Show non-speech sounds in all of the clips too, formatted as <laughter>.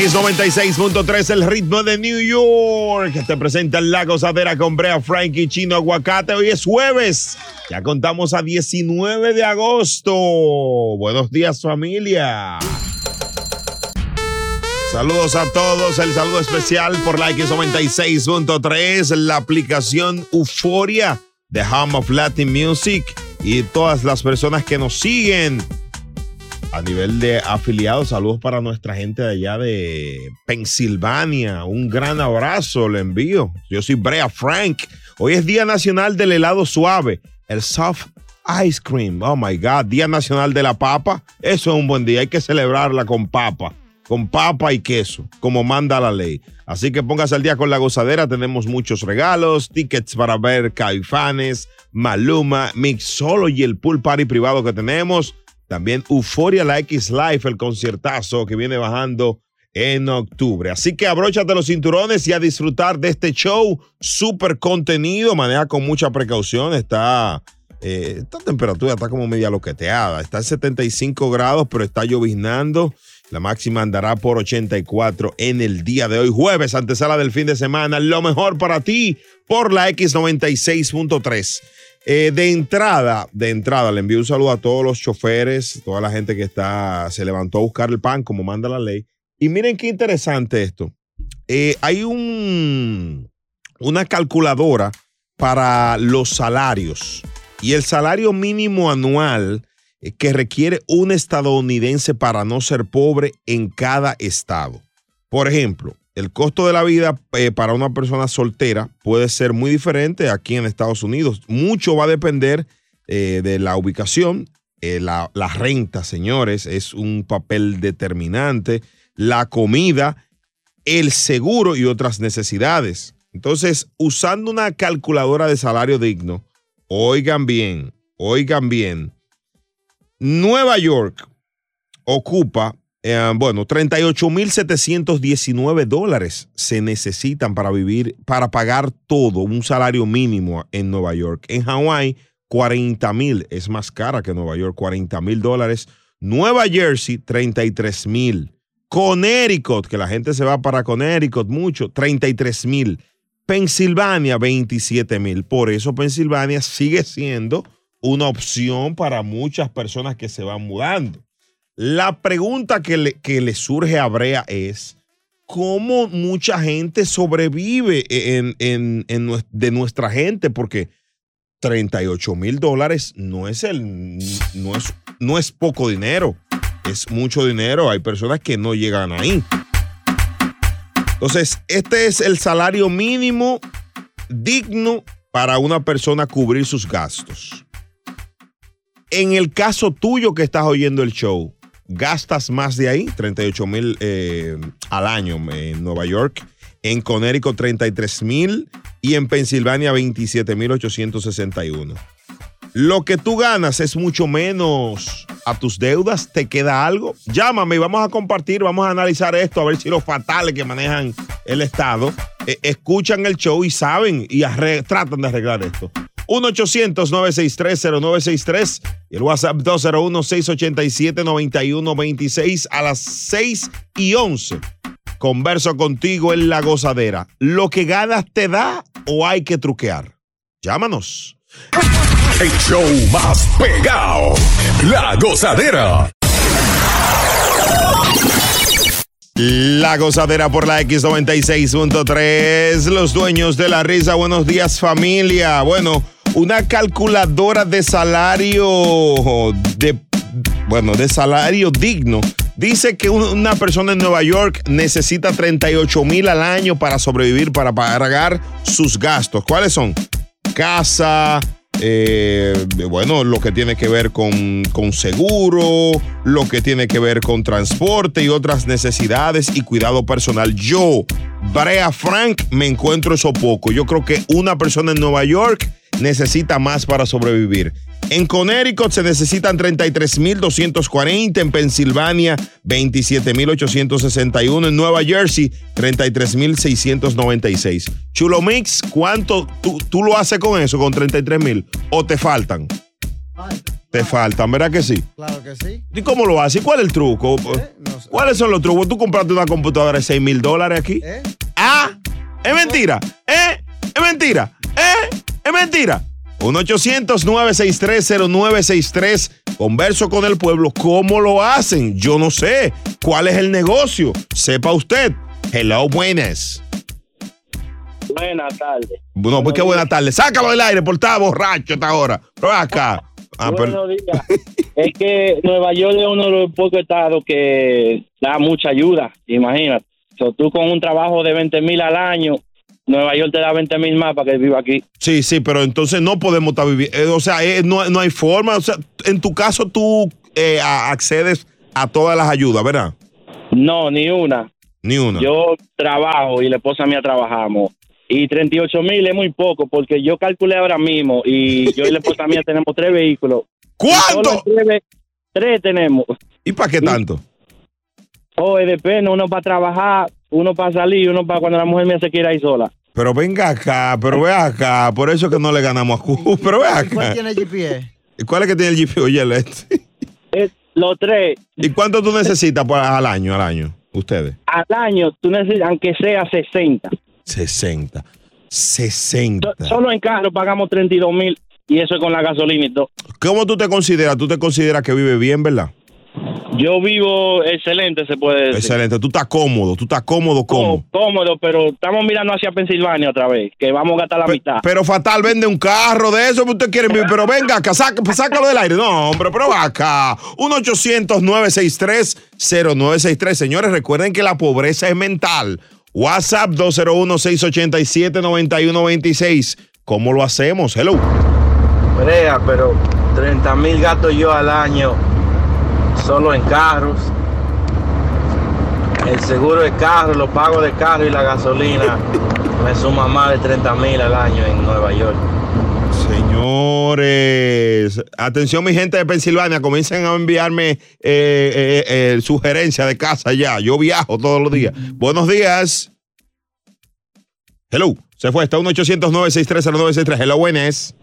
X96.3, el ritmo de New York. Te presenta la gozadera con Brea Frankie Chino Aguacate. Hoy es jueves. Ya contamos a 19 de agosto. Buenos días, familia. Saludos a todos. El saludo especial por la X96.3, la aplicación Euforia de Home of Latin Music y todas las personas que nos siguen a nivel de afiliados, saludos para nuestra gente de allá de Pensilvania. Un gran abrazo le envío. Yo soy Brea Frank. Hoy es Día Nacional del Helado Suave, el Soft Ice Cream. Oh my God, Día Nacional de la Papa. Eso es un buen día. Hay que celebrarla con papa, con papa y queso, como manda la ley. Así que póngase al día con la gozadera. Tenemos muchos regalos, tickets para ver Caifanes, Maluma, Mix Solo y el pool party privado que tenemos. También Euforia La X Life, el conciertazo que viene bajando en octubre. Así que abróchate los cinturones y a disfrutar de este show súper contenido. Maneja con mucha precaución. Está, eh, esta temperatura está como media loqueteada. Está en 75 grados, pero está lloviznando. La máxima andará por 84 en el día de hoy, jueves, antesala del fin de semana. Lo mejor para ti por la X96.3. Eh, de entrada, de entrada, le envío un saludo a todos los choferes, toda la gente que está, se levantó a buscar el pan como manda la ley. Y miren qué interesante esto. Eh, hay un, una calculadora para los salarios y el salario mínimo anual eh, que requiere un estadounidense para no ser pobre en cada estado. Por ejemplo, el costo de la vida eh, para una persona soltera puede ser muy diferente aquí en Estados Unidos. Mucho va a depender eh, de la ubicación. Eh, la, la, renta, señores, es un papel determinante. La comida, el seguro y otras necesidades. Entonces, usando una calculadora de salario digno, oigan bien, oigan bien, Nueva York ocupa eh, bueno, 38.719 dólares se necesitan para vivir, para pagar todo, un salario mínimo en Nueva York. En Hawái, 40 mil, es más cara que Nueva York, 40 mil dólares. Nueva Jersey, 33 mil. Connecticut, que la gente se va para Connecticut mucho, 33 mil. Pensilvania, 27 mil. Por eso Pensilvania sigue siendo una opción para muchas personas que se van mudando. La pregunta que le, que surge a Brea es, ¿cómo mucha gente sobrevive en, de nuestra gente? Porque 38 mil dólares no es, el, no, es, no es poco dinero, es mucho dinero. Hay personas que no llegan ahí. Entonces, este es el salario mínimo digno para una persona cubrir sus gastos. En el caso tuyo que estás oyendo el show, gastas más de ahí, 38 mil eh, al año en Nueva York, en Connecticut 33 mil y en Pensilvania 27 mil 861. Lo que tú ganas es mucho menos a tus deudas, ¿te queda algo? Llámame y vamos a compartir, vamos a analizar esto, a ver si los fatales que manejan el Estado eh, escuchan el show y saben y tratan de arreglar esto. 1-800-963-0963 y el WhatsApp 201-687-9126 a las 6 y 11. Converso contigo en la gozadera. ¿Lo que ganas te da o hay que truquear? Llámanos. El show más pegado. La gozadera. La gozadera por la X96.3. Los dueños de la risa. Buenos días familia. Bueno una calculadora de salario bueno, de salario digno. Dice que una persona en Nueva York necesita 38 mil al año para sobrevivir, para pagar sus gastos. ¿Cuáles son? Casa, eh, bueno, lo que tiene que ver con, con seguro, lo que tiene que ver con transporte y otras necesidades y cuidado personal. Yo, Brea Frank, me encuentro eso poco. Yo creo que una persona en Nueva York necesita más para sobrevivir. En Connecticut se necesitan 33.240, en Pensilvania 27.861, en Nueva Jersey 33.696. Chulo Mix, ¿cuánto tú, tú lo haces con eso, con 33.000? ¿O te faltan? Te faltan, ¿verdad que sí? Claro que sí. ¿Y cómo lo haces? ¿Y cuál es el truco? Eh, no sé. ¿Cuáles son los trucos? ¿Tú compraste una computadora de 6 mil dólares aquí? ¿Eh? Ah, es mentira. ¿Eh? Es mentira. ¿Eh? Es mentira. 1-800-963-0963. Converso con el pueblo. ¿Cómo lo hacen? Yo no sé. ¿Cuál es el negocio? Sepa usted. Hello, buenas. Buenas tardes. No, pues qué buena tarde. Sácalo del aire, por estar borracho hasta ahora. Pero acá. Ah, pero- Buenos días. es que Nueva York es uno de los pocos estados que da mucha ayuda, imagínate. So, tú con un trabajo de 20 mil al año, Nueva York te da 20 mil más para que viva aquí. Sí, sí, pero entonces no podemos estar viviendo. eh, o sea, eh, no, no hay forma. O sea, en tu caso tú eh, a- accedes a todas las ayudas, ¿verdad? No, ni una. Ni una. Yo trabajo y la esposa mía trabajamos. Y 38 mil es muy poco porque yo calculé ahora mismo y yo y la esposa mía tenemos tres vehículos. ¿Cuánto? Tres, tenemos. ¿Y para qué tanto? O depende, uno para trabajar, uno para salir, uno para cuando la mujer mía se quiera ir sola. Pero venga acá, pero ve acá. Por eso es que no le ganamos a Q. Pero ve ¿Y ¿Cuál acá. tiene GPS? ¿Y cuál es que tiene el GP? Oye, el este. Es- los tres ¿Y cuánto tú necesitas para- al año, al año? Ustedes. al año, tú necesitas, aunque sea 60. 60. 60. So- Solo en carro pagamos 32 mil y eso es con la gasolina y todo. ¿Cómo tú te consideras? ¿Tú te consideras que vive bien, verdad? Yo vivo excelente, se puede decir. Excelente. Tú estás cómodo. Tú estás cómodo, cómodo. Có- Cómodo, pero estamos mirando hacia Pensilvania otra vez, que vamos a gastar la Pe- mitad. Pero fatal, vende un carro de eso que usted quiere vivir. Pero venga acá, saca- sácalo del aire. No, hombre, pero va acá. 1-800-963-0963. Señores, recuerden que la pobreza es mental. WhatsApp 201-687-9126. ¿Cómo lo hacemos? Hello. Brea, pero 30 mil gatos yo al año solo en carros. El seguro de carro, los pagos de carro y la gasolina <laughs> me suma más de 30 mil al año en Nueva York. Señores, atención mi gente de Pensilvania, comiencen a enviarme eh, eh, eh, sugerencias de casa ya. Yo viajo todos los días. Buenos días. Hello, se fue, está 1-800-963-0963. Hello, buenas.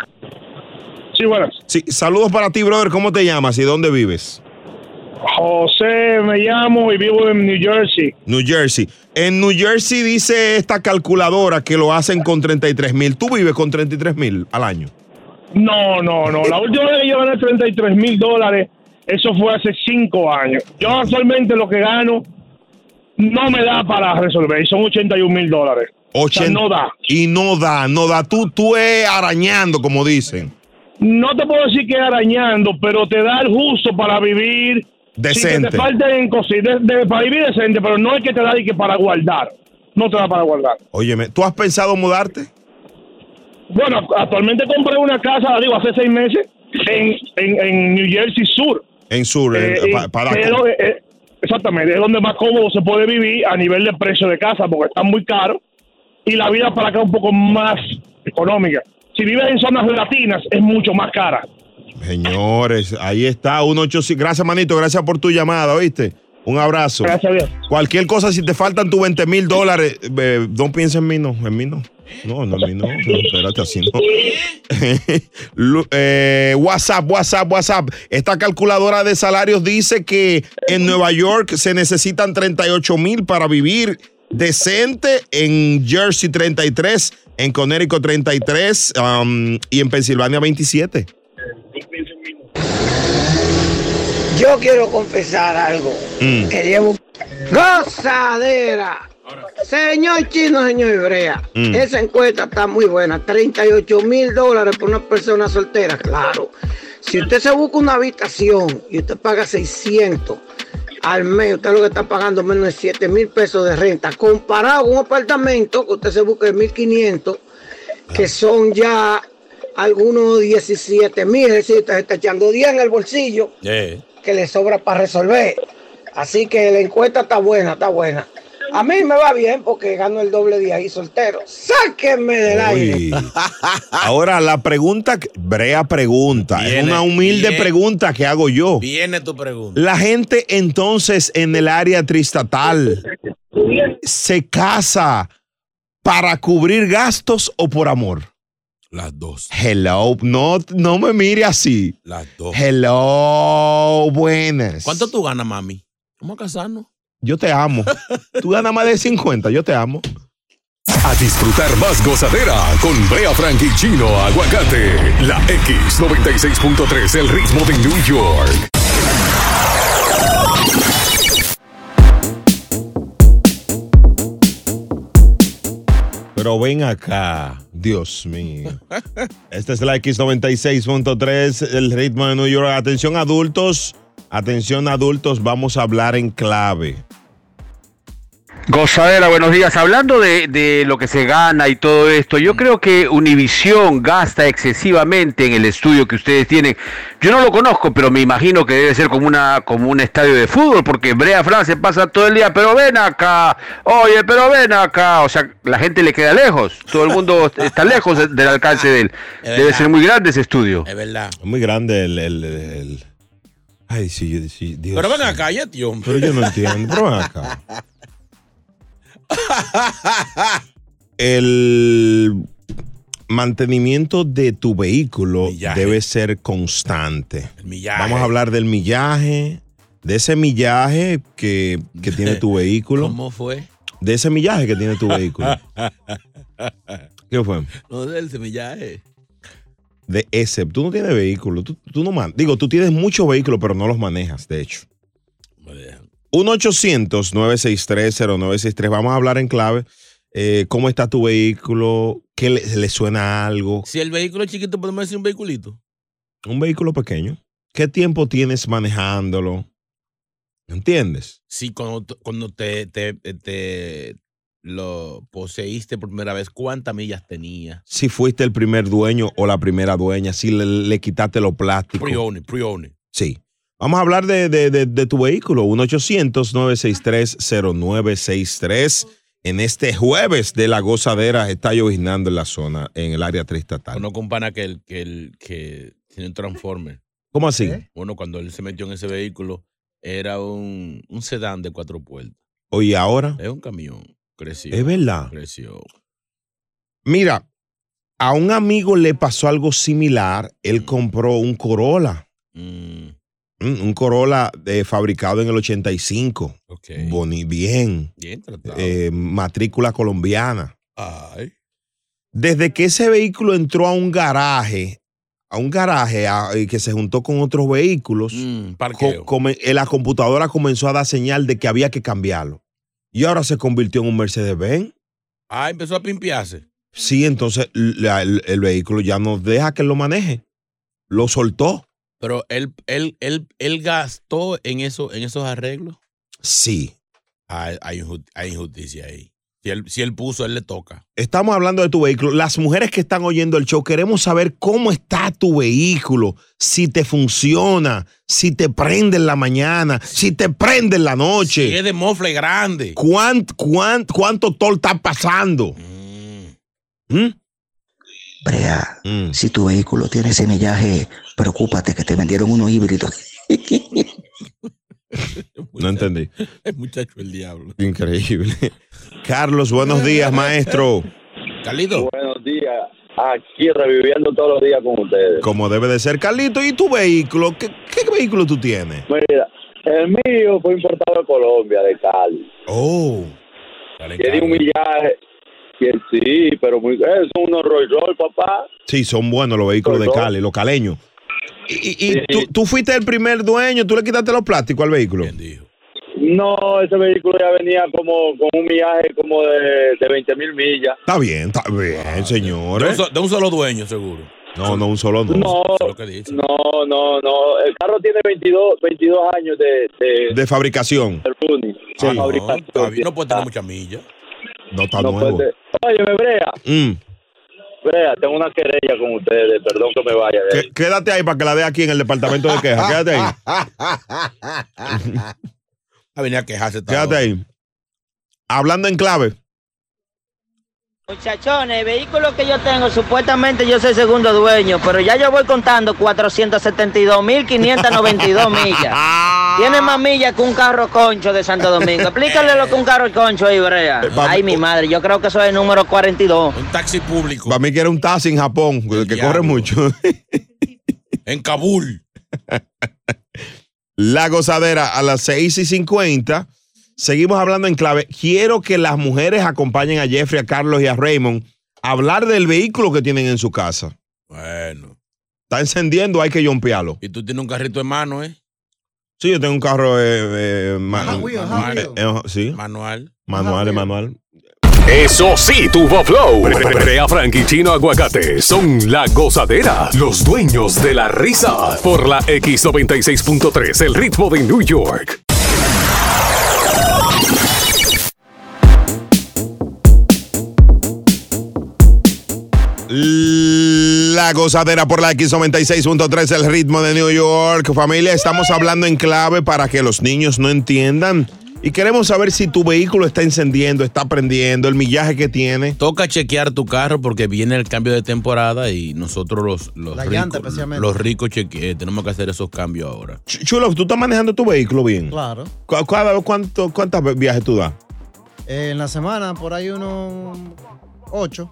Sí, buenas. Sí, saludos para ti, brother. ¿Cómo te llamas y dónde vives? José, me llamo y vivo en New Jersey. New Jersey. En New Jersey dice esta calculadora que lo hacen con 33 mil. ¿Tú vives con 33 mil al año? No, no, no. La última vez que yo gané 33 mil dólares, eso fue hace cinco años. Yo actualmente lo que gano no me da para resolver. Y son 81 mil dólares. O sea, 80 no da. Y no da, no da. Tú, tú es arañando, como dicen. No te puedo decir que arañando, pero te da el justo para vivir. Que Decente. te falten cositas. De, de- para vivir decente, pero no es que te da y que para guardar. No te da para guardar. Óyeme, ¿tú has pensado mudarte? Bueno, actualmente compré una casa, digo, hace seis meses en, en, en New Jersey Sur. En sur, en- Eh, pa- para donde- eh, exactamente, es donde más cómodo se puede vivir a nivel de precio de casa, porque está muy caro y la vida para acá es un poco más económica. Si vives en zonas latinas, es mucho más cara. Señores, ahí está, 185. Gracias, manito, gracias por tu llamada, ¿oíste? Un abrazo. Gracias a Dios. Cualquier cosa, si te faltan tus 20 mil dólares, eh, no pienses en mí, no, en mí no. No, no, en mí no. no espérate, así no. <laughs> Eh, WhatsApp, WhatsApp, WhatsApp. Esta calculadora de salarios dice que en Nueva York se necesitan 38 mil para vivir decente, en Jersey 33, en Connecticut 33 um, y en Pensilvania 27. Yo quiero confesar algo Mm. que llevo gozadera. Señor chino, señor hebrea, Mm. esa encuesta está muy buena. 38 mil dólares por una persona soltera, claro. Si usted se busca una habitación y usted paga 600 al mes, usted lo que está pagando menos de 7 mil pesos de renta, comparado con un apartamento que usted se busca de 1500, que son ya algunos 17 mil, es decir, está echando 10 en el bolsillo Eh. que le sobra para resolver. Así que la encuesta está buena, está buena. A mí me va bien porque gano el doble de ahí soltero. Sáquenme del aire. <laughs> Ahora la pregunta, Brea pregunta, es una humilde viene. pregunta que hago yo. Viene tu pregunta. La gente entonces en el área tristatal se casa para cubrir gastos o por amor. Las dos. Hello, no, no me mire así. Las dos. Hello, buenas. ¿Cuánto tú ganas, mami? Vamos a casarnos. Yo te amo. <laughs> Tú ganas más de 50, yo te amo. A disfrutar más gozadera con Brea Frank y Chino Aguacate. La X96.3, el ritmo de New York. Pero ven acá, Dios mío. Esta es la X96.3, el ritmo de New York. Atención adultos, atención adultos, vamos a hablar en clave. Gozadera, buenos días. Hablando de, de lo que se gana y todo esto, yo creo que Univisión gasta excesivamente en el estudio que ustedes tienen. Yo no lo conozco, pero me imagino que debe ser como una como un estadio de fútbol, porque Brea Fran se pasa todo el día, pero ven acá, oye, pero ven acá. O sea, la gente le queda lejos, todo el mundo <laughs> está lejos de- del alcance de él. Debe ser muy grande ese estudio. Es verdad. Es muy grande el... el- el- Ay, sí, yo- sí, Dios. Pero ven acá, ya, tío. Pero yo no entiendo, pero ven acá. <laughs> <laughs> El mantenimiento de tu vehículo Millaje. debe ser constante. El millaje. Vamos a hablar del millaje, de ese millaje que, que tiene tu <laughs> vehículo, ¿Cómo fue? de ese millaje que tiene tu vehículo. <laughs> ¿Qué fue? No del semillaje. De ese, tú no tienes vehículo, tú, tú no man, digo, tú tienes muchos vehículos, pero no los manejas, de hecho. Me dejan. 1-800-963-0963. Vamos a hablar en clave. Eh, ¿Cómo está tu vehículo? ¿Qué le, le suena algo? Si el vehículo es chiquito, podemos decir un vehiculito. Un vehículo pequeño. ¿Qué tiempo tienes manejándolo? ¿Entiendes? Sí, cuando, cuando te, te, te lo poseíste por primera vez, ¿cuántas millas tenía? Si fuiste el primer dueño o la primera dueña, si le, le quitaste los plásticos. Pre-owned, pre-owned. Sí. Vamos a hablar de, de- de- de tu vehículo. 1-800-963-0963. En este jueves de la gozadera está lloviznando en la zona, en el área tristatal. Conozco un pana que, el, que, el, que tiene un Transformer. ¿Cómo así? Bueno, cuando él se metió en ese vehículo, era un, un sedán de cuatro puertas. Oye, ahora, Es un camión. Creció. es verdad. Creció. Mira, a un amigo le pasó algo similar. Él compró un Corolla. Mm, Mm, Un Corolla eh, fabricado en el 85. ok. Boni, bien. Bien tratado. Eh, matrícula colombiana. Ay. Desde que ese vehículo entró a un garaje, a un garaje a- eh, que se juntó con otros vehículos, Mm, co- parqueo. come- la computadora comenzó a dar señal de que había que cambiarlo. Y ahora se convirtió en un Mercedes-Benz. Ah, empezó a pimpearse. Sí, entonces la- el, el vehículo ya no deja que lo maneje. Lo soltó. Pero él, él, él, él gastó en, eso, en esos arreglos. Sí. Hay, hay, inju- hay injusticia ahí. Si él, si él puso, él le toca. Estamos hablando de tu vehículo. Las mujeres que están oyendo el show, queremos saber cómo está tu vehículo, si te funciona, si te prende en la mañana, si te prende en la Si noche. es de mofle grande. ¿Cuánto, cuánto, cuánto tol está pasando? Mm. ¿Mm? Brea, Mm. si tu vehículo tiene ese millaje, preocúpate que te vendieron uno híbrido. No entendí. Es muchacho el diablo. Increíble. Carlos, buenos días, maestro. Carlito. Buenos días. Aquí reviviendo todos los días con ustedes. Como debe de ser, Carlito, ¿y tu vehículo? ¿Qué, qué vehículo tú tienes? Mira, el mío fue importado de Colombia, de Cali. Oh, Tiene un millaje. Que sí, pero muy, eh, son unos Rolls Royce, papá. sí, son buenos los vehículos de Perdón. Cali, los caleños. Y, y- y Sí. tú, tú fuiste el primer dueño, tú le quitaste los plásticos al vehículo. Bien dijo. No, ese vehículo ya venía como con un millaje como de, de 20 mil millas. Está bien, está bien, De un, señores. de un solo dueño, seguro. No, no, un solo no. No, no, no, no. El carro tiene 22, 22 años de, de, De fabricación. de running. Ah, de no, fabricación. está bien, no puede tener muchas millas. No está No nuevo. puede- Oye, me brea. Mm, Vea, tengo una querella con ustedes, perdón que me vaya de ahí. Qué- Quédate ahí para que la dé aquí en el departamento de quejas. Quédate ahí. <laughs> A venir a quejarse. Quédate ahí. Hablando en clave. Muchachones, el vehículo que yo tengo, supuestamente yo soy segundo dueño, pero ya yo voy contando 472.592 <laughs> millas. Tiene más millas que un carro concho de Santo Domingo. Explícale lo que un carro concho ahí, Brea. Ay, mi madre, yo creo que eso es el número 42. Un taxi público. Para mí que era un taxi en Japón, que corre mucho. <laughs> En Kabul. <laughs> La gozadera a las 6 y 50. Seguimos hablando en clave. Quiero que las mujeres acompañen a Jeffrey, a Carlos y a Raymond a hablar del vehículo que tienen en su casa. Bueno. Está encendiendo, hay que jompearlo. Y tú tienes un carrito en mano, ¿eh? Sí, yo tengo un carro eh, eh, ma- Wheels. eh, sí. Manual. Manual, manual. Eso sí, tuvo flow. Brea Frank y Chino Aguacate son la gozadera, los dueños de la risa. Por la X96.3, el ritmo de New York. La gozadera por la X96.3, el ritmo de New York. Familia, estamos hablando en clave para que los niños no entiendan. Y queremos saber si tu vehículo está encendiendo, está prendiendo, el millaje que tiene. Toca chequear tu carro porque viene el cambio de temporada y nosotros los, los ricos, especialmente. los ricos cheque- eh, tenemos que hacer esos cambios ahora. Ch- Chulo, ¿tú estás manejando tu vehículo bien? Claro. ¿Cu- cada- cuánto, ¿Cuántas viajes tú das? Eh, en la semana, por ahí unos ocho.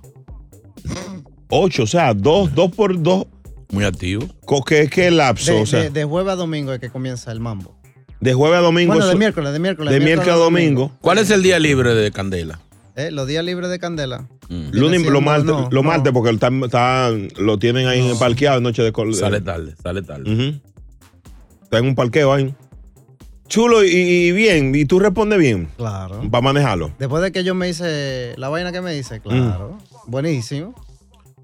Ocho, o sea, dos, dos por dos. Muy activo. ¿Qué, qué lapso? De, o sea, de- de jueves a domingo es que comienza el mambo. De jueves a domingo. Bueno, de miércoles, de miércoles. de miércoles a domingo. ¿Cuál es el día libre de Candela? Eh, los días libres de candela. Lunes, siendo- los martes, no, no. martes porque está, está- lo tienen ahí parqueado en noche de col- Sale tarde, sale tarde. Está en un parqueo ahí. Chulo y, y bien, y tú respondes bien. Claro. Para manejarlo. Después de que yo me hice la vaina que me hice, claro. Buenísimo.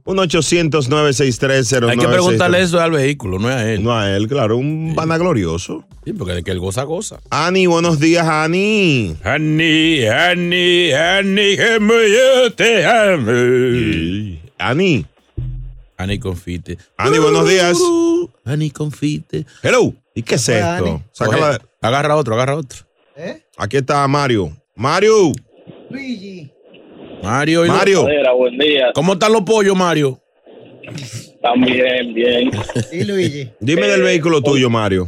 1-800-963-0963. Hay que preguntarle eso al vehículo, no es a él. No a él, claro, un vanaglorioso. Sí, porque de que él goza, goza. Ani, buenos días, Ani. Ani, Ani, Ani, que me te ame. Ani. Ani confite. Ani, buenos días. Ani confite. Hello. ¿Y qué es esto? Sácala Agarra otro, agarra otro. Aquí está Mario. Mario. Mario. Mario. Gozadera, buen día. ¿Cómo están los pollos, Mario? También, bien. ¿Y Luigi? Dime del vehículo tuyo, Mario.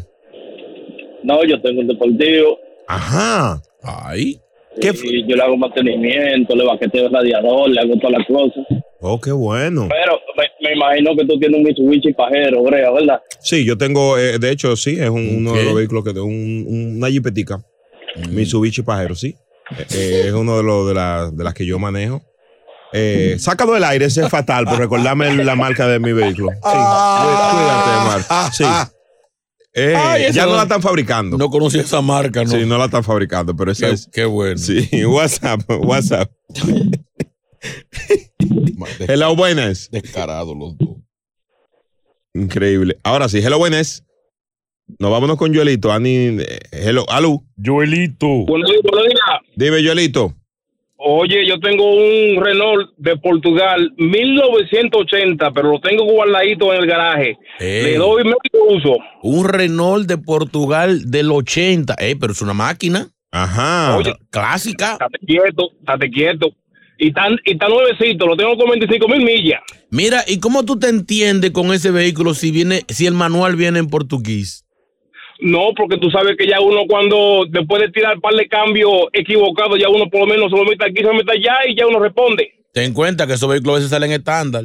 No, yo tengo un deportivo. Ajá. Ay. Y yo le hago mantenimiento, le baqueteo el radiador, le hago todas las cosas. Oh, qué bueno. Pero me, me imagino que tú tienes un Mitsubishi pajero, Brea, ¿verdad? Sí, yo tengo, eh, de hecho, sí, es un- uno de los vehículos que tengo, un, una jipetica. Mitsubishi Pajero, sí. Eh, eh, es uno de, los de, la- de las que yo manejo. Eh, sácalo del aire, ese es fatal, por recordarme la marca de mi vehículo. Sí, cuí- cuídate, Mar. Sí. Eh, Ay, ya no no- la están fabricando. No conocía esa marca, ¿no? Sí, no la están fabricando, pero esa Qué- es. Qué bueno. Sí, WhatsApp, WhatsApp. <laughs> Hello, buenas. Descarado los dos. Increíble. Ahora sí, hello, buenas. Nos vámonos con Joelito. Ani, eh, hello, aló. Joelito. Buenos días, buenos días. Dime, Joelito. Oye, yo tengo un Renault de Portugal 1980, pero lo tengo guardadito en el garaje. Ey. Le doy medio uso. Un Renault de Portugal del 80. Ey, pero es una máquina. Ajá. Oye, clásica. Estate quieto, estate quieto. Y tan, y tan nuevecito, lo tengo con 25 mil millas. Mira, ¿y cómo tú te entiendes con ese vehículo si viene, si el manual viene en portugués? No, porque tú sabes que ya uno cuando después de tirar un par de cambios equivocados, ya uno por lo menos se lo mete aquí, se lo mete allá y ya uno responde. Ten cuenta que esos vehículos a veces salen estándar.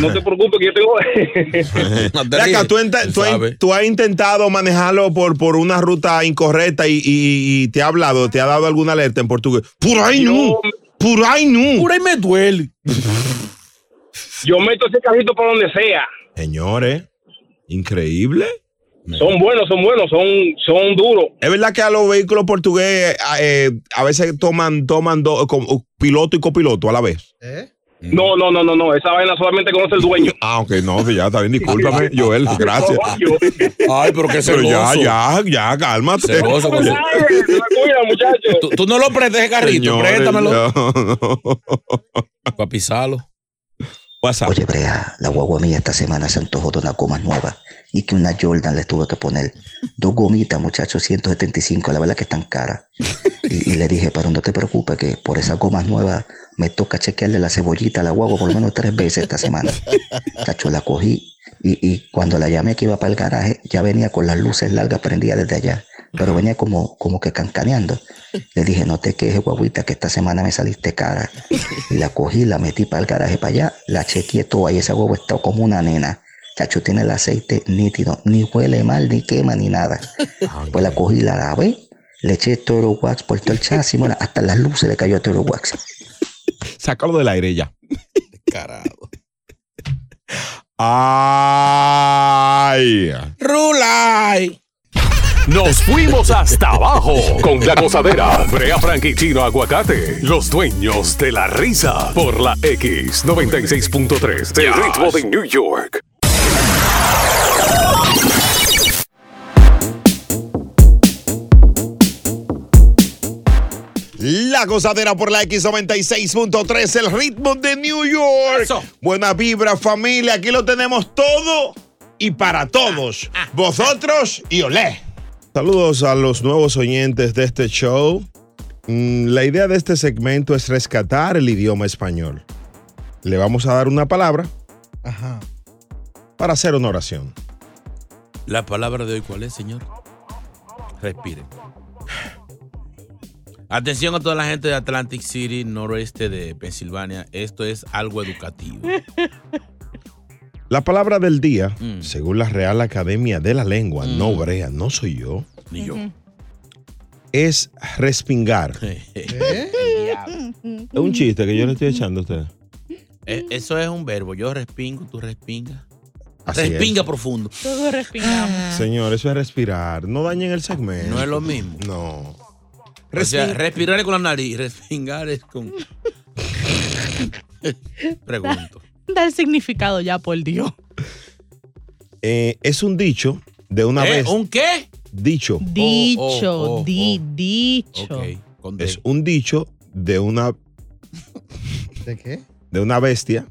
No te preocupes que yo tengo... <laughs> No te Ve acá, ríes, tú, enta- tú tú has- sabes. tú has intentado manejarlo por, por una ruta incorrecta y, y- y te ha hablado, te ha dado alguna alerta en portugués. Por ahí no. Por ahí no. Por ahí me duele. yo meto ese carrito por donde sea. Señores, increíble. Son buenos, son buenos, son, son duros. Es verdad que a los vehículos portugueses eh, a veces toman, toman dos, como piloto y copiloto a la vez. No, no, no, no, no. Esa vaina solamente conoce el dueño. <laughs> Ah, ok, no, que ya está bien, discúlpame, <laughs> Joel, gracias. <laughs> Ay, pero qué Pero ya, ya, ya, cálmate. Tú, tú no lo prestes ese carrito, Señores, préstamelo. no, no. Para pisarlo. Oye, Brea, la guagua mía esta semana se antojó de una goma nueva y que una Jordan le tuve que poner. Dos gomitas, muchachos, 175, la verdad que están caras. Y, y le dije, pero no te preocupes, que por esas gomas nuevas me toca chequearle la cebollita a la guagua por lo menos tres veces esta semana. Chacho, la cogí y, y cuando la llamé que iba para el garaje, ya venía con las luces largas prendidas desde allá, pero venía como, como que cancaneando. Le dije, no te quejes, guaguita, que esta semana me saliste cara. Y la cogí, la metí para el garaje para allá, la chequeé toda y esa guagua está como una nena. Chacho, tiene el aceite nítido, ni huele mal, ni quema, ni nada. Pues la cogí, la lavé, le eché Toro Wax por todo el chasis, bueno, hasta las luces le cayó Toro Wax. Sácalo del aire ya. Carajo. Ay. Rulay. Nos fuimos hasta abajo con la gozadera. Brea Frank y Chino Aguacate, los dueños de la risa. Por la X96.3 del ritmo de New York. La gozadera por la X96.3, el ritmo de New York. Buena vibra, familia. Aquí lo tenemos todo y para todos. Vosotros y olé. Saludos a los nuevos oyentes de este show. Mm, La idea de este segmento es rescatar el idioma español. Le vamos a dar una palabra Ajá. para hacer una oración. La palabra de hoy, ¿cuál es, señor? Respiren. Atención a toda la gente de Atlantic City, noroeste de Pensilvania. Esto es algo educativo. La palabra del día, Mm. según la Real Academia de la Lengua, no brea, no soy yo, Ni yo. es respingar. ¿Eh? <laughs> Es un chiste que yo le estoy echando a usted. Eh, Eso es un verbo. Yo respingo, tú respingas. Así es. Respinga profundo. Todos respiramos. Señor, eso es respirar. No dañen el segmento. No es lo mismo. No. O sea, respirar es con la nariz, <laughs> respingar es con. <laughs> Pregunto. Da el significado ya, por Dios. Eh, es un dicho de una ¿Eh? vez. ¿Un qué? Dicho. Dicho, oh, oh, di, dicho. Es un dicho de una, ¿De qué? de una bestia.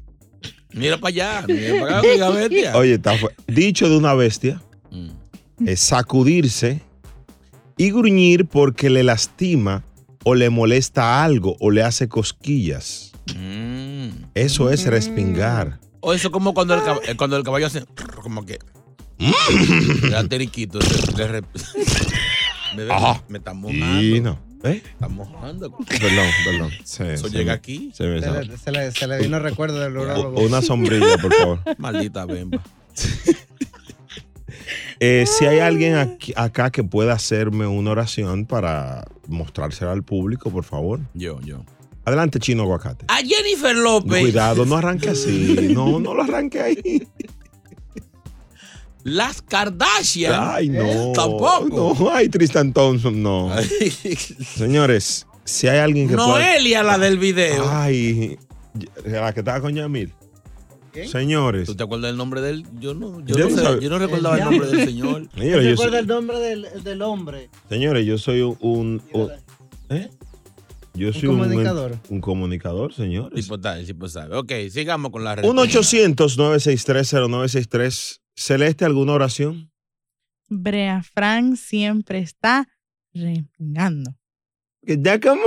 Mira para allá, mira para acá, diga bestia. <laughs> Oye, está fu- dicho de una bestia Mm. es sacudirse y gruñir porque le lastima o le molesta algo o le hace cosquillas. Mm. Eso es respingar. O eso como cuando el, cab- eh, cuando el caballo hace como que le da teriquito. <laughs> Ajá. me está mojando. Y no. ¿Eh? Está mojando. Perdón, perdón. Se- Eso se llega me- aquí. se me Se le, se le- se le vino el recuerdo del urólogo. Una sombrilla, por favor. <laughs> Maldita bemba. <laughs> Eh, si hay alguien aquí- acá que pueda hacerme una oración para mostrársela al público, por favor. Yo, yo. Adelante, Chino Aguacate. A Jennifer López. Cuidado, no arranque así. No, no lo arranque ahí. Las Kardashian. Ay, no. Tampoco. No, ay, Tristan Thompson, no. Señores, si hay alguien que pueda. Noelia, la del video. Ay, la que estaba con Yamil. Señores. ¿Tú te acuerdas del nombre de él? Yo no, yo Yo no, sé, yo no recordaba el nombre del señor. Señores, yo ¿Recuerda soy, el nombre del, del hombre? señores, yo soy un. un- un- ¿eh? Yo soy un comunicador. Un, comunicador, señores. Tipo tal, tipo sabe. Ok, sigamos con la red. 1-800-963-0963. Celeste, ¿alguna oración? Brea Frank siempre está respingando. <laughs> Que ya como.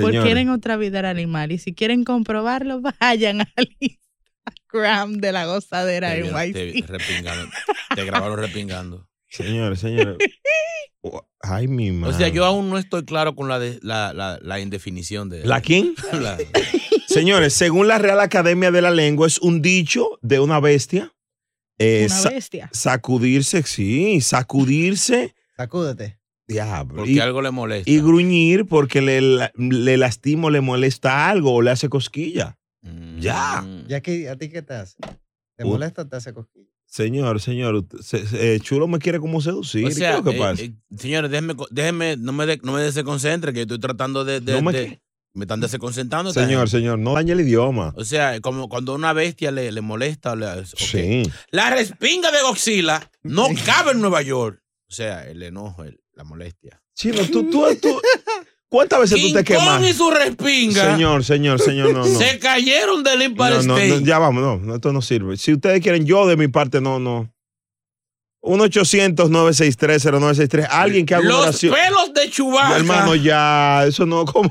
Porque quieren otra vida al animal. Y si quieren comprobarlo, vayan al Instagram de la gozadera Te, en vieron- YC. te repingando. Te grabaron repingando. Señores, señores. <laughs> Oh, Ay, mi O madre. sea, yo aún no estoy claro con la, de- la, la, la indefinición de. ¿La quién? <laughs> La- <laughs> Señores, según la Real Academia de la Lengua, es un dicho de una bestia. Eh, Una sa- bestia. Sacudirse, sí, sacudirse. Sacúdete. Diablo. porque Y, algo le molesta. y gruñir porque le, le lastima o le molesta algo o le hace cosquilla. Mm. Ya. ¿Y aquí, a ti qué te hace? ¿Te Uh. molesta o te hace cosquillas? Señor, señor, usted- se- se- eh, Chulo me quiere como seducir. O sea, ¿Qué es lo que eh, pasa? eh, señores, déjenme, co- déjenme, no me, de- no me desconcentre, que yo estoy tratando de. de- No me de- me están desconcentrando. señor, señor, no dañe el idioma. O sea, como cuando una bestia le, le molesta. le-. Sí. La respinga de Godzilla no <laughs> cabe en Nueva York. O sea, el enojo, el- la molestia. Chino, tú, tú, tú- <laughs> ¿Cuántas veces tú te King Kong quemas? y su respinga Señor, señor, señor, no, no. <laughs> se cayeron del Empire No, no, State. no, ya vamos, no, no, esto no sirve. Si ustedes quieren, yo de mi parte, no, no. 1-800-963-0963. Alguien que haga una Los oración. pelos de Chewbacca. Hermano, ya, eso no, como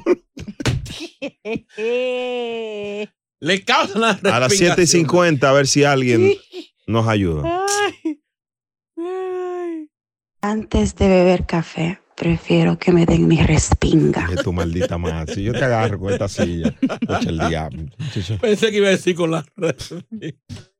Le causan la a las 7 y 50, a ver si alguien nos ayuda. Antes de beber café, prefiero que me den mi respinga. Es tu maldita madre. Si yo te agarro con esta silla, echa el diablo. Pensé que iba a decir con la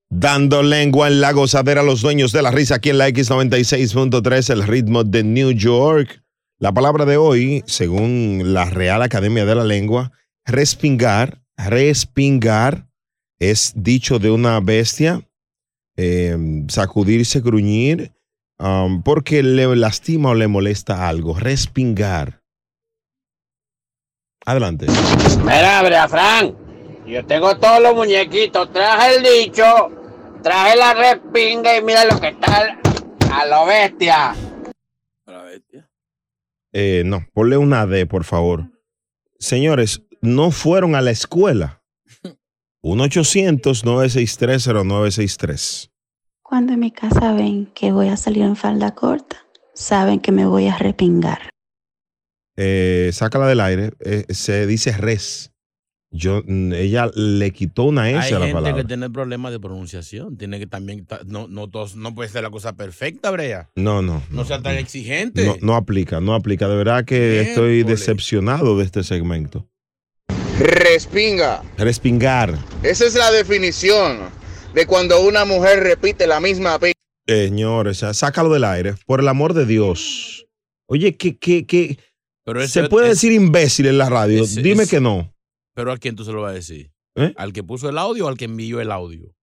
Dando lengua en la gozadera a los dueños de la risa aquí en la X96.3, el ritmo de New York. La palabra de hoy, según la Real Academia de la Lengua, respingar, respingar, es dicho de una bestia, eh, sacudirse, gruñir, um, porque le lastima o le molesta algo. Respingar. Adelante. Mira, Brea Fran, yo tengo todos los muñequitos. Traje el dicho, traje la respinga y mira lo que está a lo bestia. Eh, no, ponle una D, por favor. Señores, no fueron a la escuela. <laughs> 1-800-963-0963. Cuando en mi casa ven que voy a salir en falda corta, saben que me voy a repingar. Eh, sácala del aire. Eh, se dice res. Yo, mm, ella le quitó una S Hay a la gente palabra. que tiene problemas de pronunciación. Tiene que también. ta- No, no, todos- no puede ser la cosa perfecta, Brea. No, no. No, sea tan exigente. No, no aplica, no aplica. De verdad que estoy decepcionado de este segmento. Respinga. Respingar. Esa es la definición de cuando una mujer repite la misma pi- Eh, señores, sácalo del aire. Por el amor de Dios. Oye, que, que, que Pero se puede es- decir imbécil en la radio. ese- Dime ese- que no. Pero ¿a quién tú se lo vas a decir? ¿Eh? ¿Al que puso el audio o al que envió el audio?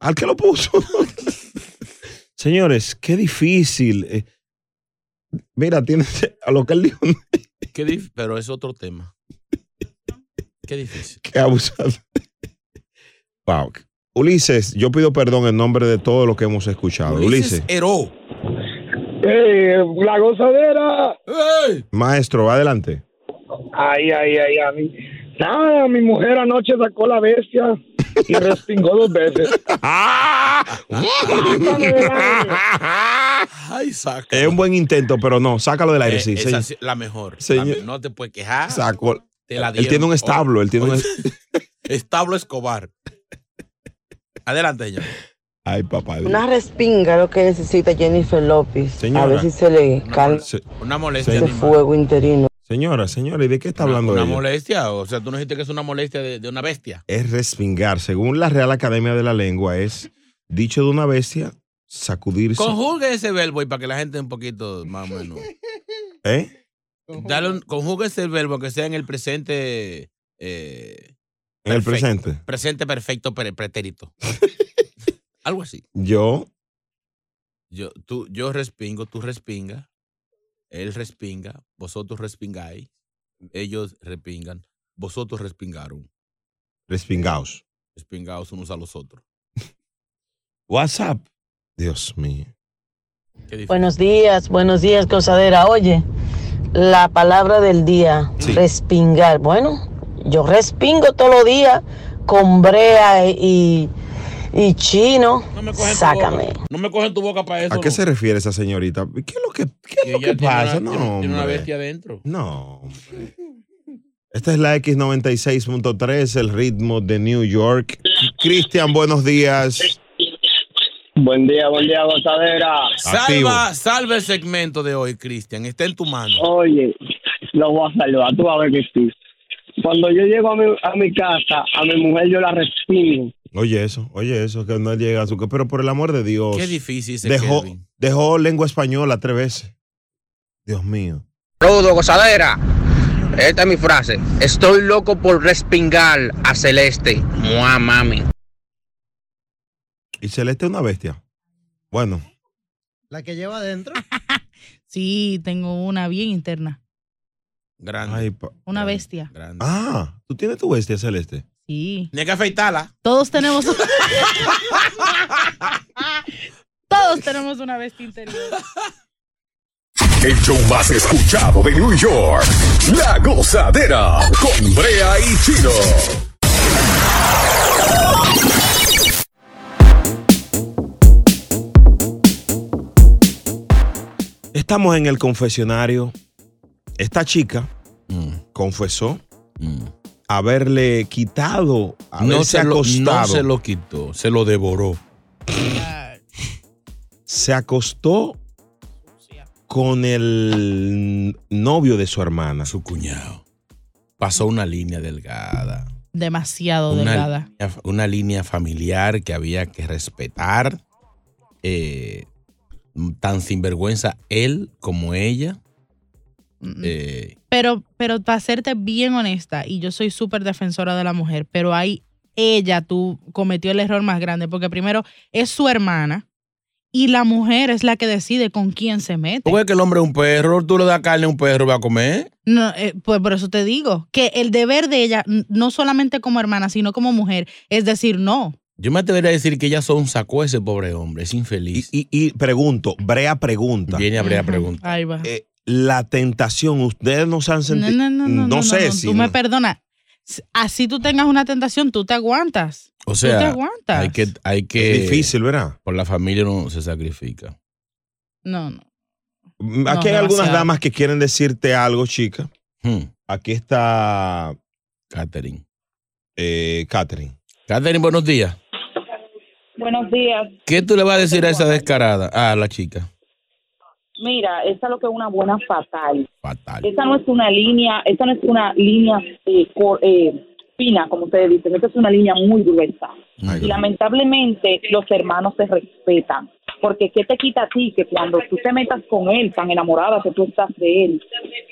Al que lo puso. <laughs> Señores, qué difícil. Eh, mira, tienes a lo que él dijo. Qué dif- pero es otro tema. Qué difícil. Qué abusado. Wow. Ulises, yo pido perdón en nombre de todo lo que hemos escuchado. Ulises, Heró. Eh, la gozadera. maestro, adelante. Ay, ay, ay, a mí. Nada, mi mujer anoche sacó la bestia y respingó dos veces. <laughs> Ay, saca. Es un buen intento, pero no, sácalo del aire, Eh, sí. esa señor. sí, la mejor. Señor. No te puedes quejar. Sacó. Te la Él tiene un establo, él tiene un... <laughs> Establo Escobar. Adelante, señor. Ay, papá. Dios. Una respinga lo que necesita Jennifer López. Señora. A ver si se le calma Una molestia. ese animal. fuego interino. Señora, señora, ¿y de qué está hablando Una ella? molestia. O sea, tú no dijiste que es una molestia de, de una bestia. Es respingar. Según la Real Academia de la Lengua, es dicho de una bestia, sacudirse. Conjugue ese verbo y para que la gente un poquito más o menos. ¿Eh? Dale un- conjugue ese verbo que sea en el presente. eh, En el presente. Presente perfecto pre- pretérito. <laughs> Algo así. Yo, Yo, tú, yo respingo, tú respingas. Él respinga, vosotros respingáis. Ellos respingan, vosotros respingaron. respingaos. Respingaos unos a los otros. <laughs> WhatsApp. Dios mío. Buenos días, buenos días, cosadera. Oye, la palabra del día, respingar. Bueno, yo respingo todos los días con brea y, y chino. Sácame. No me cogen tu boca para eso. ¿A qué no. se refiere esa señorita? ¿Qué es lo que, qué es lo que pasa? una- no, tiene- tiene una hombre. bestia adentro. No, hombre. Esta es la X96.3, el ritmo de New York. Cristian, buenos días. Buen día, buen día, gozadera. Salva, salva el segmento de hoy, Cristian. Está en tu mano. Oye, lo voy a salvar, tú vas a ver que sí. Cuando yo llego a mi, a mi casa, a mi mujer yo la respingo. Oye eso, oye eso, que no llega a su... Pero por el amor de Dios. Qué difícil ese Dejó, Kelvin. dejó lengua española tres veces. Dios mío. Saludos, gozadera. Esta es mi frase. Estoy loco por respingar a Celeste. Mua, mami. Y Celeste es una bestia. Bueno, La que lleva adentro. <laughs> Sí, tengo una bien interna. Grande. ay, pa- Una bestia. Ah, tú tienes tu bestia Celeste. Sí. Tienes que afeitarla. Todos tenemos. <laughs> Todos tenemos una bestia interior. El show más escuchado de New York. La gozadera con Brea y Chino. Estamos en el confesionario. Esta chica confesó haberle quitado, haberse No se, lo, acostado. no se lo quitó, se lo devoró. se acostó con el novio de su hermana. Su cuñado. Pasó una línea delgada. Demasiado Una, delgada. línea- una línea familiar que había que respetar. eh, tan sinvergüenza él como ella. Eh, Pero, pero para serte bien honesta, y yo soy súper defensora de la mujer, pero ahí ella tú cometió el error más grande, porque primero es su hermana y la mujer es la que decide con quién se mete. ¿Cómo es que el hombre es un perro? Tú le das carne a un perro, va a comer. No, eh, pues por eso te digo, que el deber de ella, no solamente como hermana, sino como mujer, es decir no. Yo me atrevería a decir que ella son sacó a ese pobre hombre, es infeliz. Y, y pregunto, Brea pregunta. Viene a Brea pregunta. Ahí va. Eh, la tentación, ustedes no se han No, sentido. no, no, no, no, sé no, si. Tú me perdonas. Así tú tengas una tentación, tú te aguantas. O tú te sea, aguantas. hay que, hay que. Es difícil, ¿verdad? Por la familia uno se sacrifica. No, no. Mm, Aquí hay No, algunas demasiado. damas que quieren decirte algo, chica. Hmm. Aquí está Catherine. eh, Catherine. Catherine, buenos días. Buenos días. ¿Qué tú le vas a decir a esa descarada? Ah, a la chica. Mira, esa es lo que es una buena fatal. Fatal. Esa no es una línea, esa no es una línea eh, cor- eh, fina, como ustedes dicen. Esa es una línea muy gruesa. Y lamentablemente los hermanos se respetan. Porque ¿qué te quita a ti que cuando tú te metas con él, tan enamorada que tú estás de él,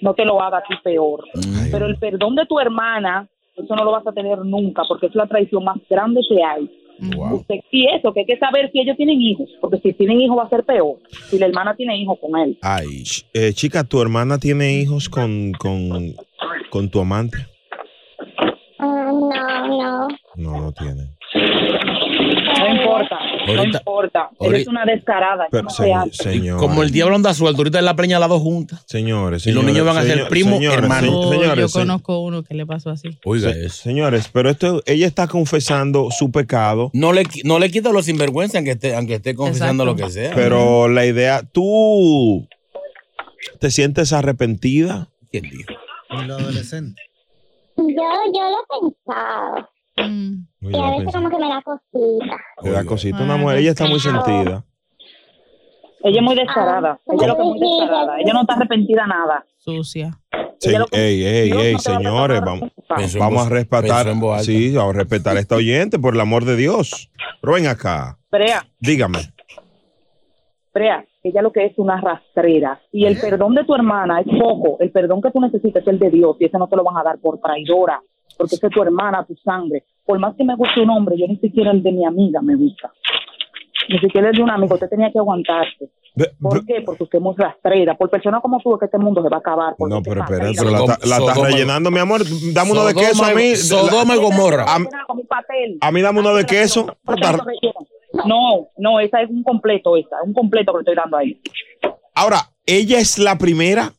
no te lo haga a ti peor? Pero el perdón de tu hermana, eso no lo vas a tener nunca, porque es la traición más grande que hay. Usted, y eso, que hay que saber si ellos tienen hijos, porque si tienen hijos va a ser peor. Si la hermana tiene hijos con él. Ay. Eh, chica, ¿tu hermana tiene hijos con, con, con tu amante? no, no. No, no tiene. No importa, no importa. ahorita- Eres una descarada. Pero, no se. Como el diablo anda suelto, ahorita en la preña las dos juntas. Señores, Y los señores, niños van a ser señor- primo, señores, hermano. se- Oh, yo señores, se- conozco uno que le pasó así. Oiga se- eso. señores, pero esto, ella está confesando su pecado. No le, no le quita los sinvergüenza aunque esté, aunque esté confesando Exacto. lo que sea. Pero la idea, ¿tú te sientes arrepentida? ¿Quién dijo? Y los adolescentes. Yo, yo lo he Mm. Y a veces como que me da cosita. Le da cosita una mujer, ella está muy sentida. Ella es muy descarada. Ella lo que es muy descarada. Ella no está arrepentida nada. Sucia. Ey, ey, ey, no va señores, vamos, Pensó vamos a respetar, sí, vamos a respetar a esta oyente, por el amor de Dios. Pero ven acá, Brea, dígame. Brea, ella lo que es una rastrera. Y el perdón de tu hermana es poco. El perdón que tú necesitas es el de Dios. Y ese no te lo van a dar por traidora. Porque ese es tu hermana, tu sangre. Por más que me guste un hombre, yo ni siquiera el de mi amiga me gusta. Ni siquiera el de un amigo. Usted tenía que aguantarse. ¿Por qué? Porque usted es muy rastrera. Por personas como tú, que este mundo se va a acabar. No, pero es espera, pero la, la estás rellenando, mi amor. Dame uno de queso a mí. Sodoma y Gomorra. A, mí dame uno de queso. No, no, esa es un completo, esa, un completo que le estoy dando ahí. Ahora, ella es la primera,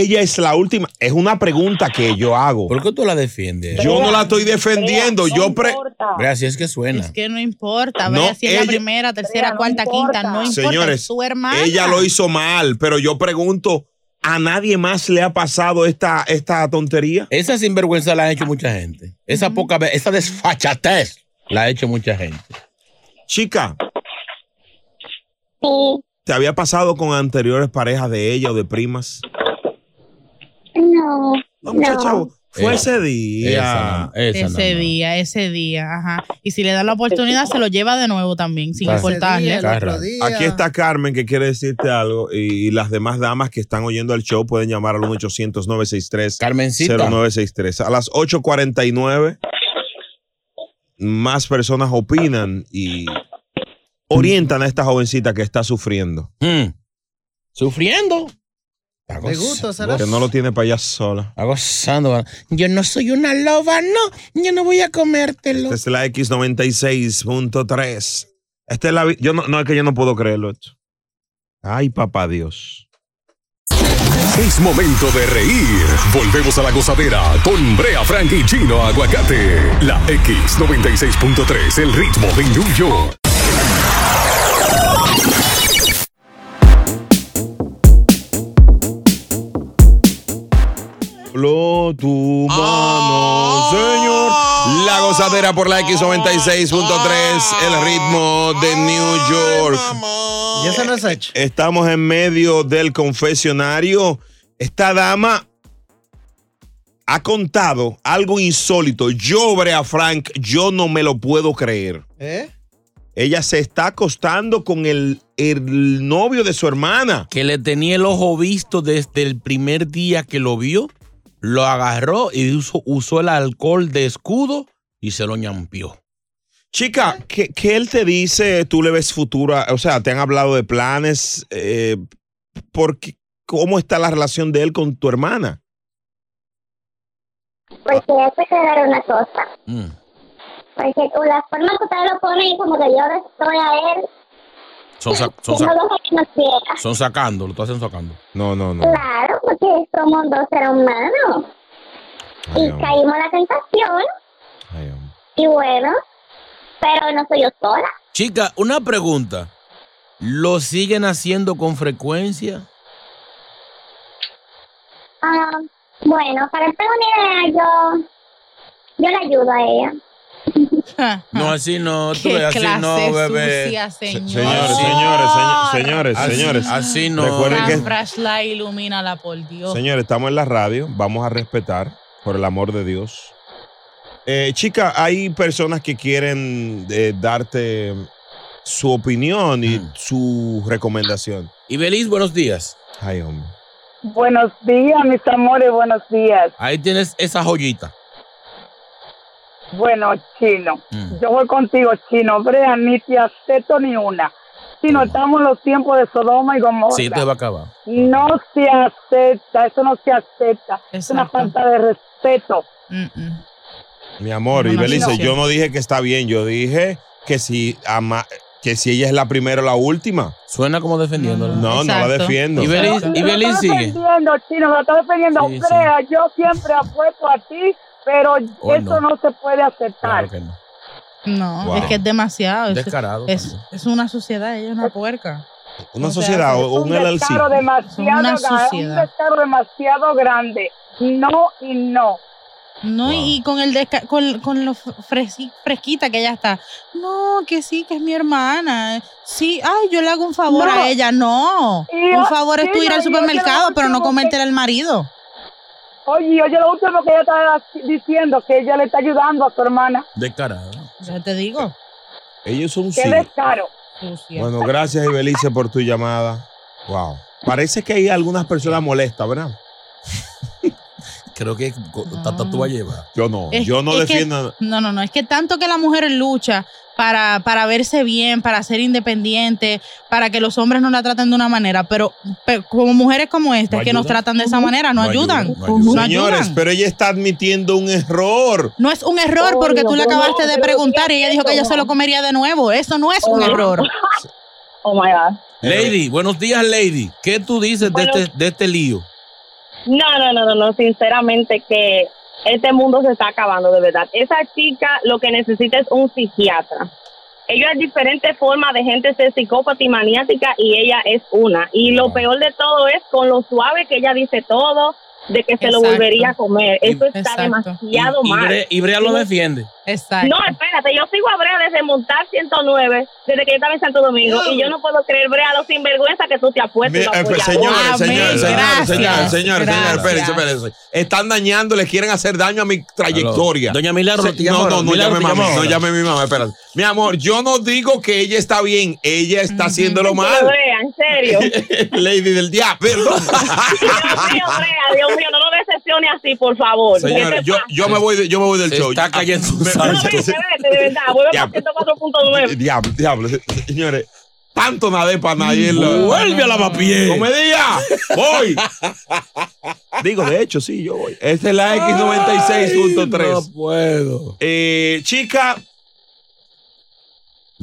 ella es la última. Es una pregunta que yo hago. ¿Por qué tú la defiendes? Yo no la estoy defendiendo. Yo pre Brea, si es que suena. Es que no importa, No, vea si es ella- la primera, tercera, no cuarta, importa. quinta, no importa, Señores, es su hermana. ella lo hizo mal, pero yo pregunto, ¿a nadie más le ha pasado esta, esta tontería? Esa sinvergüenza la ha hecho mucha gente. Esa poca ve- esa desfachatez la ha hecho mucha gente. Chica, Sí. ¿te había pasado con anteriores parejas de ella o de primas? No. No, muchacha, no. fue Esa- ese día. esa esa ese no. día, ese día, ajá. Y si le da la oportunidad, se lo lleva de nuevo también, sin Ese importarle. Aquí está Carmen que quiere decirte algo y las demás damas que están oyendo el show pueden llamar al 1-800-963. Carmencita. 0963. A las 8.49 más personas opinan y orientan a esta jovencita que está sufriendo. Mm. Sufriendo. Está ¿De gusto goz- será? Que no lo tiene para allá sola. Está gozando. Yo no soy una loba, no. Yo no voy a comértelo. Esta es la X96.3. Esta es la yo no, no es que yo no puedo creerlo esto. Ay, papá Dios. Es momento de reír. Volvemos a la gozadera con Brea Frank y Chino Aguacate. La X96.3, el ritmo de New York. Lo tu mano, señor. La gozadera por la X96.3, el ritmo de New York. ¿Y eso no es hecho? Estamos en medio del confesionario. Esta dama ha contado algo insólito. Yo, Brea Frank, yo no me lo puedo creer. ¿Eh? Ella se está acostando con el, el novio de su hermana. Que le tenía el ojo visto desde el primer día que lo vio. Lo agarró y usó, usó el alcohol de escudo y se lo ñampió. Chica, ¿qué, qué él te dice? ¿Tú le ves futura? O sea, ¿te han hablado de planes? Eh, ¿por qué- ¿Cómo está la relación de él con tu hermana? Porque eso hay que dar una cosa. Mm. Porque con la forma que ustedes lo ponen, como que yo estoy a él, Son, sacando, lo están haciendo sacando. No, no, no. Claro, porque somos dos seres humanos. Y caímos en la tentación. Y bueno, pero no soy yo sola. Chica, una pregunta. ¿Lo siguen haciendo con frecuencia? Ah, bueno, para que tenga una idea, yo, yo le ayudo a ella. <laughs> No, así no, tú así clase no, bebé. sucia, señor. Señores, señores, señor- señores, Así- señores. así no. Recuerden que, flashlight, ilumínala, por Dios. señores, estamos en la radio. Vamos a respetar, por el amor de Dios. Eh, chica, hay personas que quieren eh, darte su opinión y su recomendación. Y Belis, buenos días. Ay, hombre. Buenos días, mis amores, buenos días. Ahí tienes esa joyita. Bueno, Chino, Mm. yo voy contigo, Chino. Brea, ni te acepto ni una. Chino, estamos en los tiempos de Sodoma y Gomorra. Sí, te va a acabar. No se acepta, eso no se acepta. Es una falta de respeto. Mi amor, No, y Belice, yo no dije que está bien, yo dije que si ama, que si ella es la primera o la última. Suena como defendiéndola. No, no la defiendo. Y Belis, Pero y lo Belis está sigue. defendiendo, Chino, lo está defendiendo. Sí, sí. Brea, yo siempre apuesto a ti, pero Oh, eso no. no. se puede aceptar. Claro que no. No, Wow. es que es demasiado. Es, Descarado es, es una sociedad, ella es una puerca. Una O sea, sociedad o un un LLC. descaro demasiado, Una un descaro demasiado grande. No y no. No, y y con el desca- con, con lo fresi- fresquita que ella está. No, que sí, que es mi hermana. Sí, ay, yo le hago un favor No. a ella. No. Y un yo- favor es tú ir al supermercado, pero no cometer al marido. Oye, oye, lo último que ella está diciendo, que ella le está ayudando a su hermana. Descarado. Ya te digo. Ellos son Qué sí. descaro. Bueno, gracias, Ibelice, por tu llamada. Wow. Parece que hay algunas personas molestas, ¿verdad? Creo que co- Tata tú vas a llevar. Yo no, Es- yo no es que- defiendo. no, no, no. Es que tanto que la mujer lucha para, para verse bien, para ser independiente, para que los hombres no la traten de una manera, pero, pero como mujeres como esta, No que nos tratan de esa manera, no, No ayudan. ayudan, No Señores, ayudan. pero ella está admitiendo un error. No es un error porque tú le acabaste de preguntar y ella dijo que ella se lo comería de nuevo. Eso no es un error. <laughs> Oh my God. Lady, buenos días, Lady. ¿Qué tú dices Bueno. de, este, de este lío? No, no, no, no, no, sinceramente que este mundo se está acabando de verdad. Esa chica lo que necesita es un psiquiatra. Ellos hay diferentes formas de gente ser psicópata y maniática y ella es una. Y lo peor de todo es con lo suave que ella dice todo, de que se lo volvería a comer. Eso está Exacto. demasiado Y, mal. Y Brea lo defiende. Exacto. No, espérate, yo sigo a Brea desde montar 109, desde que yo estaba en Santo Domingo, y yo no puedo creer, Brea, lo sinvergüenza que tú te. Mi- y lo eh, pues, señores, señores, señores, señores, señores, espérense, espérense. Están dañando, le quieren hacer daño a mi trayectoria. Doña Milagro, Se- ¿te llamó No, no, no llame ¿te llamó mami, no llame mi mamá, espérate. Mi amor, yo no digo que ella está bien, ella está haciéndolo mal. En serio. <laughs> Lady del diablo, perdón. <laughs> Dios mío, Brea, Dios mío, no lo decepcione así, por favor. ¿Qué Señores, te yo, yo me voy, de- yo me voy del show. Está cayendo un. No, vete, vete, de verdad, vuelve Ya. a 104.9. Diablo, diablo, señores. Tanto nadé para nadie. Vuelve a la mapié. ¡Comedia! ¡Voy! <laughs> Digo, de hecho, sí, yo voy. Esta es la X96.3. No puedo. Eh, chica,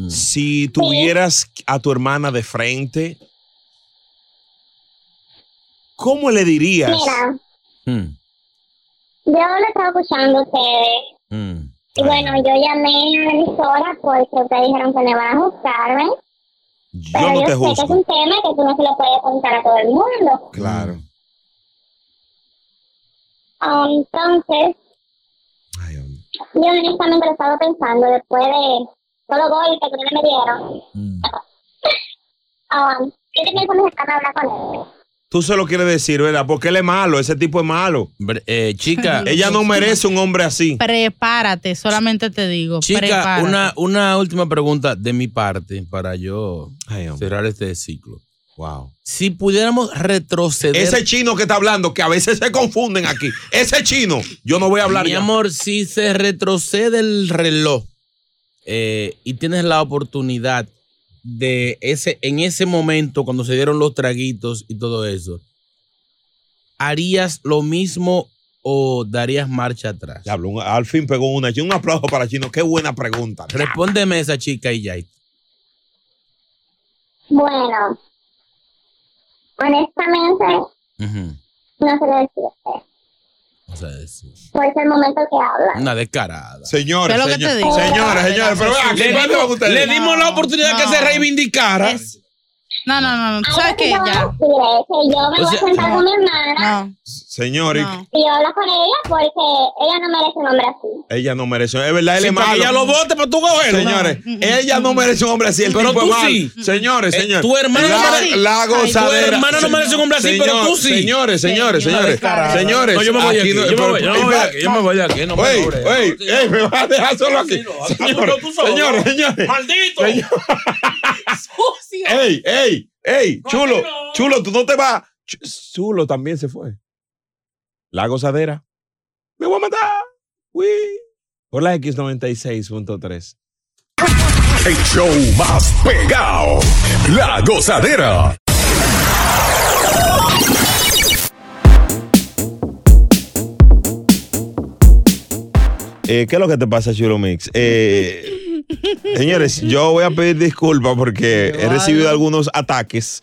si tuvieras a tu hermana de frente, ¿cómo le dirías? Mira, Hmm, yo lo estaba escuchando a ustedes. hmm. Y bueno, yo llamé a la emisora porque ustedes dijeron que me van a juzgarme. Pero Yo no yo te sé que es un tema que tú no se lo puedes contar a todo el mundo. Claro. Entonces, yo honestamente lo estaba pensando después de el golpe que me dieron. <laughs> Ah, yo tenía que necesitar hablar con él. Tú se lo quieres decir, ¿verdad? Porque él es malo, ese tipo es malo. eh, chica. <laughs> Ella no <laughs> merece un hombre así. Prepárate, solamente te digo. Chica, prepárate. una, una última pregunta de mi parte para yo cerrar este ciclo. Wow. Si pudiéramos retroceder. Ese chino que está hablando, que a veces se confunden aquí. Ese chino, yo no voy a hablar Mi ya. amor, si se retrocede el reloj eh, y tienes la oportunidad de ese, en ese momento, cuando se dieron los traguitos y todo eso, ¿harías lo mismo o darías marcha atrás? Diablo, al fin pegó una. Un aplauso para Chino. Qué buena pregunta. Respóndeme esa chica y ya. Bueno, honestamente, no sé qué decirte. O sea, es Por ese momento que habla. una descarada. Señores, ¿Qué es lo que te digo? señores, señores, pero vean, Le ¿qué dimos- van ustedes? le dimos la oportunidad que se reivindicara. No, no, no, no. ¿Tú sabes qué? Ya. que yo me O voy a sentar no. con mi hermana No. Señores, y yo hablo con ella porque ella no merece un hombre así. ella no merece. Es verdad, él Sí, es malo. ella lo vote para tú cogerlo. Señores, ella no merece un hombre así. El Pero tipo tú es malo. sí. Señores, Eh, señores. tu hermana no la, merece- la Ay, tu hermana no merece un hombre así, pero tú sí. Señores, señores, Señor, señores. Señores. No, yo me voy aquí aquí, no- yo me voy- yo me voy aquí, yo me voy de aquí, no me Ey, ey, me vas a dejar solo aquí. Señores, señores, señores. ¡Maldito! Ey, ey, ey, chulo, chulo, tú no te vas. Ch- Chulo también se fue. La gozadera. Me voy a matar. Uy. Por la X96.3. El show más pegado. La gozadera. Eh, ¿Qué es lo que te pasa, Chulo Mix? Eh, señores, yo voy a pedir disculpas porque he recibido algunos ataques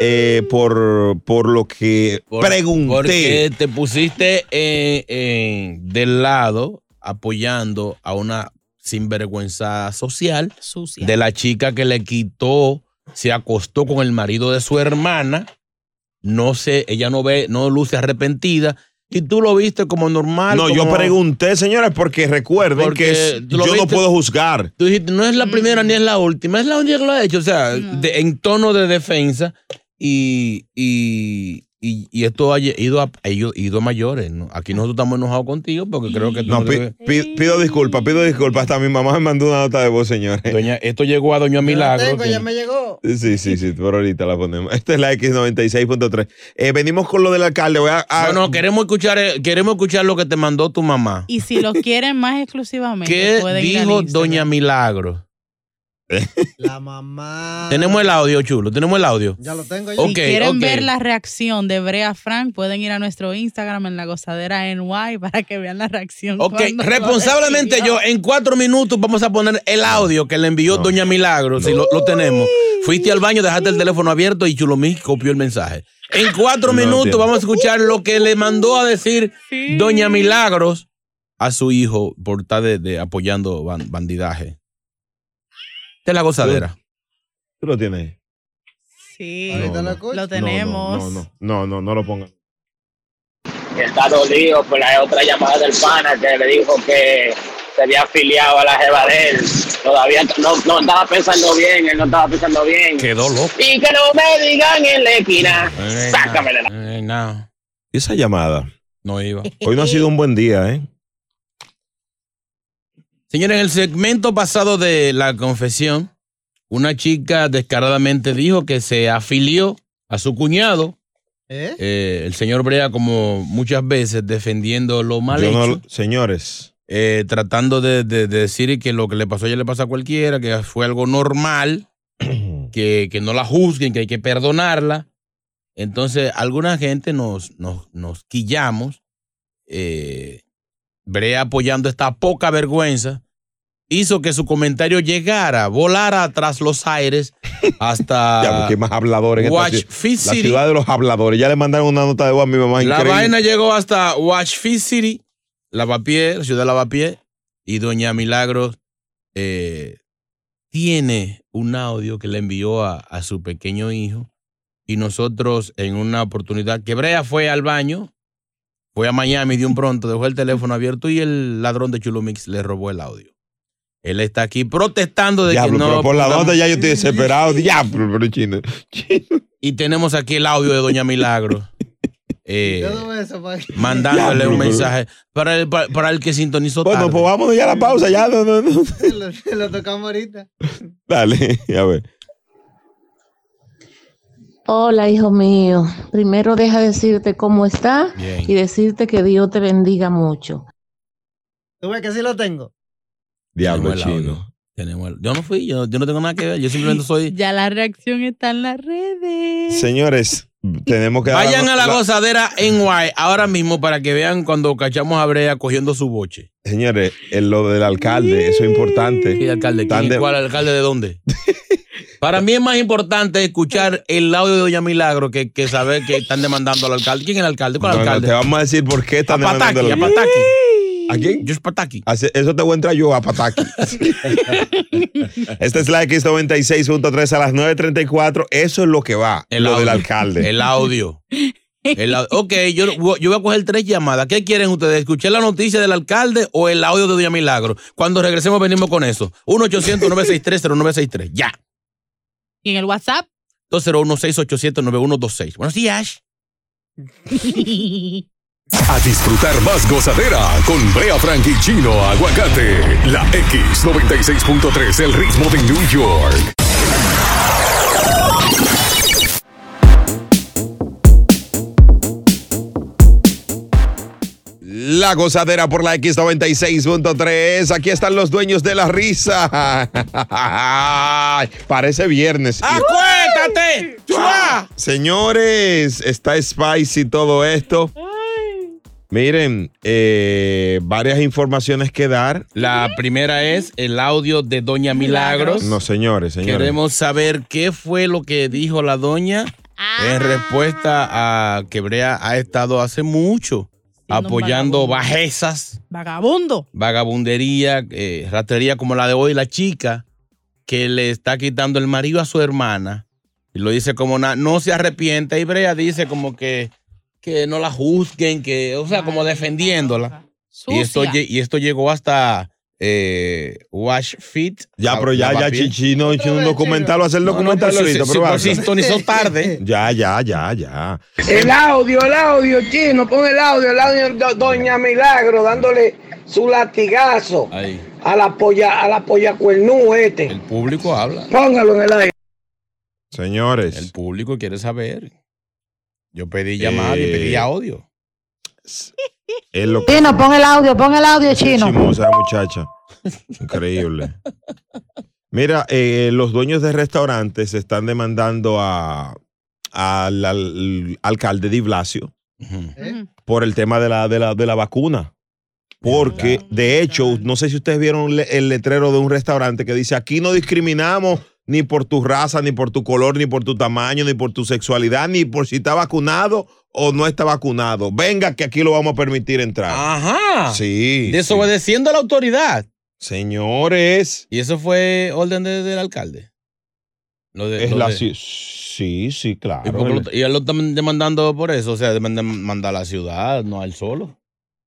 eh, por, por lo que Por- pregunté. Porque te pusiste eh, eh, del lado apoyando a una sinvergüenza social de la chica que le quitó, se acostó con el marido de su hermana. No sé, ella no ve, no luce arrepentida. Y tú lo viste como normal. No, yo pregunté, señores, porque recuerden Porque que es- yo no puedo juzgar. Tú dijiste, no es la primera ni es la última, es la única que lo ha hecho. O sea, de- en tono de defensa. Y, y, y, y esto ha ido a, ha ido, ido a mayores. ¿no? Aquí nosotros estamos enojados contigo porque creo que tú No, no pi- debes- pi- pido disculpas, pido disculpas. Hasta mi mamá me mandó una nota de voz, señores. Doña, esto llegó a Doña Milagro. Tengo, que- ya me llegó. Sí, sí, sí, por ahorita la ponemos. <laughs> Esta es la X96.3. Eh, venimos con lo del alcalde. Voy a, a- No, no, queremos escuchar, eh, queremos escuchar lo que te mandó tu mamá. Y si lo quieren más exclusivamente, ¿Qué pueden ir al dijo. Doña Milagro? <laughs> La mamá. Tenemos el audio, chulo. Tenemos el audio. Ya lo tengo Ok, Si quieren ver la reacción de Brea Frank, pueden ir a nuestro Instagram en la gozadera NY para que vean la reacción. Ok, responsablemente yo, en cuatro minutos vamos a poner el audio que le envió Doña Milagro, si lo, lo tenemos. Fuiste al baño, dejaste el teléfono abierto y Chulomí copió el mensaje. En cuatro No minutos entiendo. vamos a escuchar lo que le mandó a decir Doña Milagros a su hijo por estar de, de apoyando ban- bandidaje. Esta es la gozadera. ¿Tú lo tienes? Sí, No, no. lo tenemos. No, no, no, no, no lo pongan. está dolido por la otra llamada del pana que le dijo que se había afiliado a la jeva de él. Todavía no, no estaba pensando bien, él no estaba pensando bien. Quedó loco. Y que no me digan en la esquina, Eh, sácame de la... no, eh, no, ¿Y esa llamada? no iba. Hoy no ha sido un buen día, ¿eh? Señores, en el segmento pasado de la confesión, una chica descaradamente dijo que se afilió a su cuñado. ¿Eh? Eh, el señor Brea, como muchas veces, defendiendo lo mal Yo no hecho. lo- señores, eh, tratando de, de- de decir que lo que le pasó a ella le pasa a cualquiera, que fue algo normal, <clears throat> que, que no la juzguen, que hay que perdonarla. Entonces, alguna gente nos, nos, nos quillamos. Brea apoyando esta poca vergüenza, hizo que su comentario llegara, volara tras los aires hasta <laughs> Ya, porque hay más habladores en esta Watch ciudad. Fit La City. ciudad de los habladores. Ya le mandaron una nota de voz a mi mamá. La increíble. vaina llegó hasta Watchfield City, Lavapié, la ciudad de Lavapié, y Doña Milagros eh, tiene un audio que le envió a, a su pequeño hijo. Y nosotros, en una oportunidad, que Brea fue al baño, fue a Miami de un pronto, dejó el teléfono abierto y el ladrón de Chulumix le robó el audio. Él está aquí protestando de Diablo, que no. pero por la nota ya yo estoy desesperado. <laughs> Diablo, pero chino. Y tenemos aquí el audio de Doña Milagro. <laughs> eh, Todo eso mandándole Diablo, un mensaje para el, para, para el que sintonizó Bueno, tarde. pues vámonos ya a la pausa. Ya, no, no, no. <laughs> lo, lo tocamos ahorita. Dale, a ver. Hola, hijo mío. Primero deja decirte cómo está Bien. y decirte que Dios te bendiga mucho. ¿Tú ves que sí lo tengo? Diablo el chino. Tenemos el- yo no fui, yo, yo no tengo nada que ver, yo simplemente soy... <laughs> Ya la reacción está en las redes. Señores, tenemos que dar Vayan a la la- gozadera en Guay ahora mismo para que vean cuando cachamos a Brea cogiendo su boche. Señores, en lo del alcalde, eso es importante. ¿Qué alcalde? Tan ¿Quién? de- ¿Cuál alcalde de dónde? <laughs> Para mí es más importante escuchar el audio de Doña Milagro que, que saber que están demandando al alcalde. ¿Quién es el alcalde? ¿Cuál No, no, alcalde? te vamos a decir por qué a están demandando Pataki, a al- Pataki. ¿A quién? Yo es Pataki. Eso te voy a entrar yo a Pataki. <laughs> Esta es la X96.3 a las 9.34. Eso es lo que va. El lo audio. del alcalde. El audio. El au- ok, yo, yo voy a coger tres llamadas. ¿Qué quieren ustedes? ¿Escuchar la noticia del alcalde o el audio de Doña Milagro? Cuando regresemos venimos con eso. 1-800-963-0963. Ya. Y en el WhatsApp. 201-687-9126. Buenos días. <laughs> A disfrutar más gozadera con Brea Frank y Chino Aguacate. La X96.3, el ritmo de New York. La gozadera por la X96.3. Aquí están los dueños de la risa. <laughs> Parece viernes. ¡Acuéstate! ¡Chua! Señores, está spicy todo esto. Miren, eh, varias informaciones que dar. La primera es el audio de Doña Milagros. No, señores, señores. Queremos saber qué fue lo que dijo la doña en respuesta a que Brea ha estado hace mucho apoyando vagabundo. bajezas, Vagabundo. vagabundería, eh, ratería como la de hoy, la chica que le está quitando el marido a su hermana. Y lo dice como na- no se arrepiente. Y Brea dice como que, que no la juzguen, que, o sea, como defendiéndola. Esto, y esto llegó hasta eh, Wash Fit. Ya, pero ya, ya, Chichino, Chichino, un documental, va a hacer No, no, documental ahorita, si- pero si- pues, sintonizó tarde. <laughs> Ya, ya, ya, ya. El audio, el audio, chino, pon el audio, el audio Doña Milagro dándole su latigazo Ahí, a la polla, a la polla cuernú este. el público habla. Póngalo en el aire. Señores. El público quiere saber. Yo pedí llamada y Eh, pedí audio. Es lo que Chino, pon el audio, pon el audio, chino. chimosa muchacha. Increíble. Mira, eh, los dueños de restaurantes están demandando a, al, al alcalde de Blasio por el tema de la, de la, de la vacuna. Porque, de hecho, no sé si ustedes vieron el letrero de un restaurante que dice, aquí no discriminamos ni por tu raza, ni por tu color, ni por tu tamaño, ni por tu sexualidad, ni por si está vacunado o no está vacunado. Venga, que aquí lo vamos a permitir entrar. Ajá. Sí. Desobedeciendo a la autoridad. Señores. Y eso fue orden de- del alcalde. Lo de- Es lo la, de- sí, sí, claro. ¿Y, lo- él lo está demandando por eso. O sea, demanda- manda a la ciudad, no a él solo.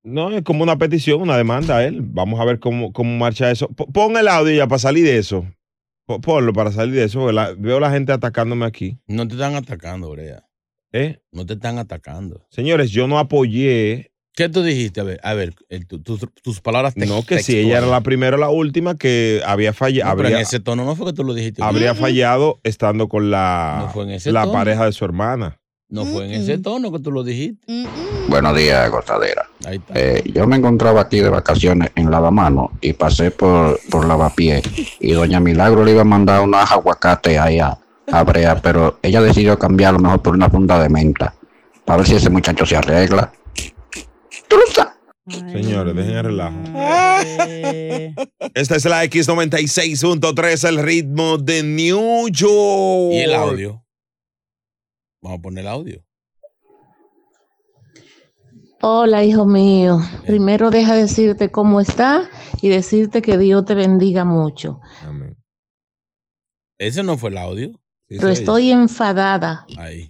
No, es como una petición, una demanda a él. Vamos a ver cómo, cómo marcha eso. P- Pon el audio ya para salir de eso. Po- Ponlo para salir de eso. la- veo la gente atacándome aquí. No te están atacando, Brea. ¿Eh? No te están atacando. Señores, yo no apoyé. ¿Qué tú dijiste? A ver, a ver, el- tu- tu- tus palabras te- No, que si ella era la primera o la última que había fallado. No, pero en habría, ese tono no fue que tú lo dijiste. habría fallado estando con la, No fue en ese la tono. pareja de su hermana. No fue en ese tono que tú lo dijiste. Buenos días. Ahí está. Eh, yo me encontraba aquí de vacaciones en Lavamano y pasé por, por Lavapié y doña Milagro le iba a mandar unas aguacates ahí a, a Brea, pero ella decidió cambiarlo mejor por una funda de menta para ver si ese muchacho se arregla. ¿Tú lo sabes? Señores, dejen el relajo. Esta es la X96.3, el ritmo de New York. ¿Y el audio? Vamos a poner el audio. Hola, hijo mío. Primero deja decirte cómo está y decirte que Dios te bendiga mucho. Ese no fue el audio. Pero estoy enfadada. Ahí.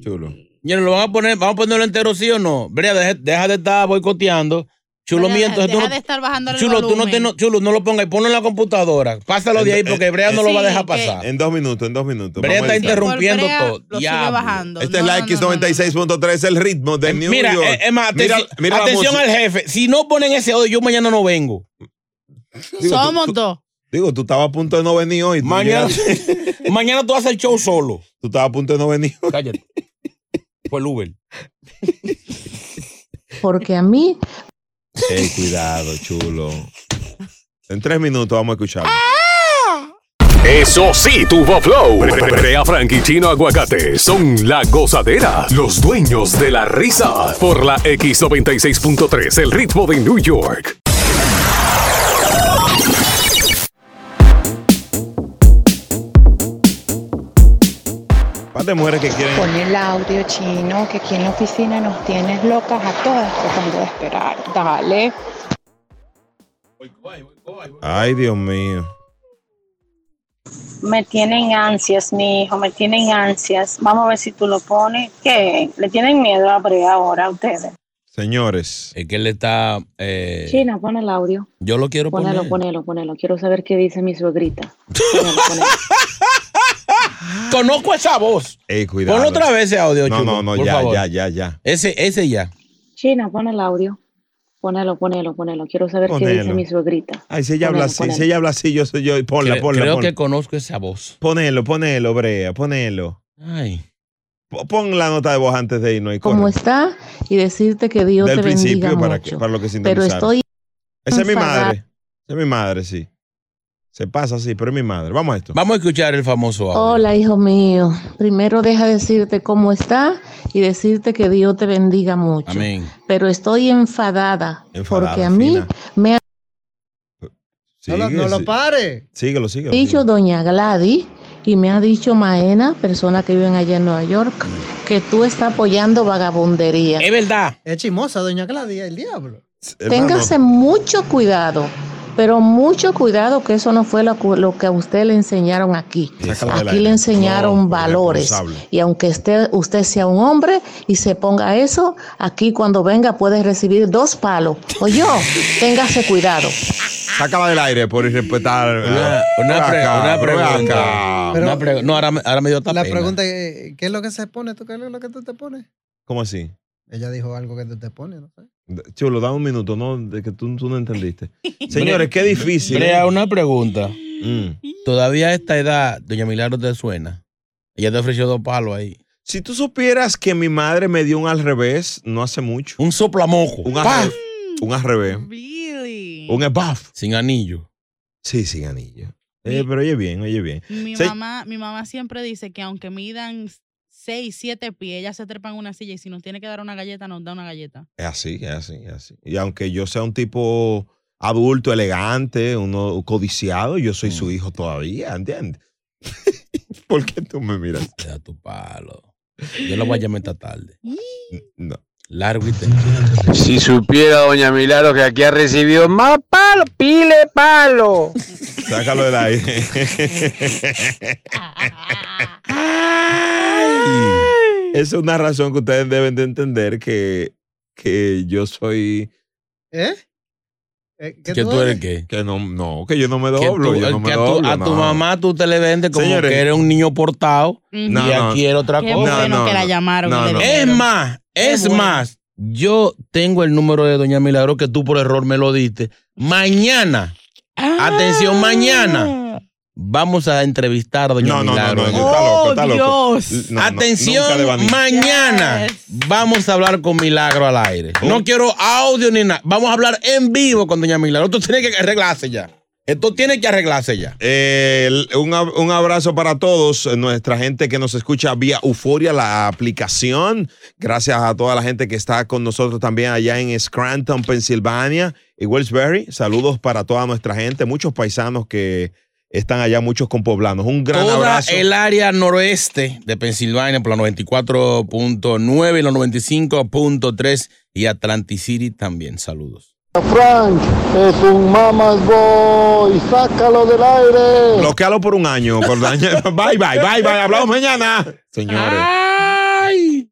Chulo. Ya ¿lo van a poner, vamos a ponerlo entero sí o no? Brea, deja, deja de estar boicoteando. Chulo Deja- mío, entonces tú deja no, de estar bajando el Chulo, tú no te, no, chulo, no lo pongas, ponlo en la computadora. Pásalo de ahí porque Brea no lo va a dejar pasar. En dos minutos, en dos minutos. Brea está interrumpiendo Brea todo. lo sigue Diablo. bajando. Esta es la X96.3, el ritmo de New Mira, York. eh, es más, Mira- atención, mira atención al jefe. Si no ponen ese audio, yo mañana no vengo. Digo, Somos tú- dos. Digo, tú estabas a punto de no venir hoy. Mañana, <laughs> mañana tú haces el show solo. Tú estabas a punto de no venir hoy. Cállate. Fue el Uber. Porque a mí Ey, cuidado, chulo. En tres minutos vamos a escucharlo. Eso sí, tuvo flow. Brea Frank y Chino Aguacate son la gozadera, los dueños de la risa. Por la X96.3, el ritmo de New York. Par de mujeres que quieren. Pon el audio chino, que aquí en la oficina nos tienes locas a todas tratando de esperar. Dale. Ay, Dios mío. Me tienen ansias, mi hijo, me tienen ansias. Vamos a ver si tú lo pones. ¿Qué? ¿Le tienen miedo a Brea ahora a ustedes? Señores. Es que él está. eh, Chino, pon el audio. yo lo quiero Ponelo, poner. ponelo, ponelo. Quiero saber qué dice mi suegrita. <laughs> Conozco esa voz. Ey, cuidado. Pon otra vez ese audio, No, chulo, no, no, por ya, favor. ya, ya, ya. Ese, ese ya. Chino, pon el audio. Ponelo, ponelo, ponelo. Quiero saber qué dice mi suegrita. Ay, si ella habla Ponelo, así, ponelo. si ella habla así, yo soy yo. Ponla, Creo, ponla, creo ponla. que conozco esa voz. Ponelo, ponelo, Brea, ponelo. Ay. Po- Pon la nota de voz antes de irnos y cómo está y decirte que Dios Del te bendiga principio para, que- mucho. para lo que Pero sintonizaron. estoy Esa es mi enfadada. madre. Esa es mi madre, sí. Se pasa así, pero es mi madre. Vamos a esto. Vamos a escuchar el famoso audio. Hola, hijo mío. Primero deja decirte cómo está y decirte que Dios te bendiga mucho. Amén. Pero estoy enfadada, Enfadada, porque a mí fina. me ha No lo, no lo pare. Síguelo, síguelo. dicho doña Gladys y me ha dicho Maena, persona que vive allá en Nueva York, que tú estás apoyando vagabundería. Es verdad. Es chimosa, doña Claudia, el diablo. Téngase mucho cuidado, pero mucho cuidado que eso no fue lo, que a usted le enseñaron aquí. Aquí le enseñaron No, valores. Y aunque usted, usted sea un hombre y se ponga eso, aquí cuando venga puede recibir dos palos. O yo, téngase cuidado. Sácala del aire por irrespetar. Una, una pre- una pregunta. acá. Pero- Una pre- no, ahora, me- ahora me dio La pena. pregunta es, ¿qué es lo que se pone? ¿Tú qué es lo que tú te pones? ¿Cómo así? Ella dijo algo que tú te pones, no sé. Chulo, da un minuto, ¿no? De que tú, tú no entendiste. <laughs> Señores, qué difícil. Brea, ¿eh? una pregunta. Mm. Todavía a esta edad, Doña Milagro te suena. Ella te ofreció dos palos ahí. Si tú supieras que mi madre me dio un al revés no hace mucho. Un soplamoco. Un al, un al revés. Un ebuff. Sin anillo. Sí, sin anillo. Eh, pero oye bien, oye bien. Mi Se- mamá, mi mamá siempre dice que aunque midan 6, 7 pies, ella se trepa en una silla y si nos tiene que dar una galleta, nos da una galleta. Es así, es así, es así. Y aunque yo sea un tipo adulto, elegante, uno codiciado, yo soy su hijo todavía, ¿entiendes? <laughs> ¿Por qué tú me miras? Da tu palo. Yo lo voy a llamar esta tarde. No. Largo y tendido. Si supiera doña Milagro que aquí ha recibido más palo, pile palo. Sácalo del aire. <laughs> <laughs> Esa es una razón que ustedes deben de entender que, que yo soy... ¿Eh? Eh, ¿Qué ¿Que tú eres qué? Que no, no, que yo no me doblo. tú- yo no me que a tu, doblo, a tu no. mamá tú te le vendes como Señores. que eres un niño portado No, y no. aquí era otra Qué cosa. bueno que la llamaron. Es más, Qué es bueno. más, yo tengo el número de Doña Milagro que tú por error me lo diste. Mañana, Ah. atención, mañana vamos a entrevistar a Doña No, no, no, Milagro. no, está loco, está loco. Dios. No, no, Atención, mí. mañana vamos a hablar con Milagro al aire. No quiero audio ni nada. Vamos a hablar en vivo con Doña Milagro. Tú tienes que arreglarse ya. Esto tiene que arreglarse ya. Eh, un, ab- un abrazo para todos, eh, nuestra gente que nos escucha vía Euforia, la aplicación. Gracias a toda la gente que está con nosotros también allá en Scranton, Pensilvania y Wellsbury. Saludos para toda nuestra gente, muchos paisanos que están allá, muchos con poblanos. Un gran Toda abrazo. el área noroeste de Pensilvania por la 94.9 y la 95.3 y Atlantic City también. Saludos. Frank, es un mamas boy, sácalo del aire. Bloquealo por un año. Por daño. <laughs> bye, bye, bye, bye. Hablamos mañana. Señores.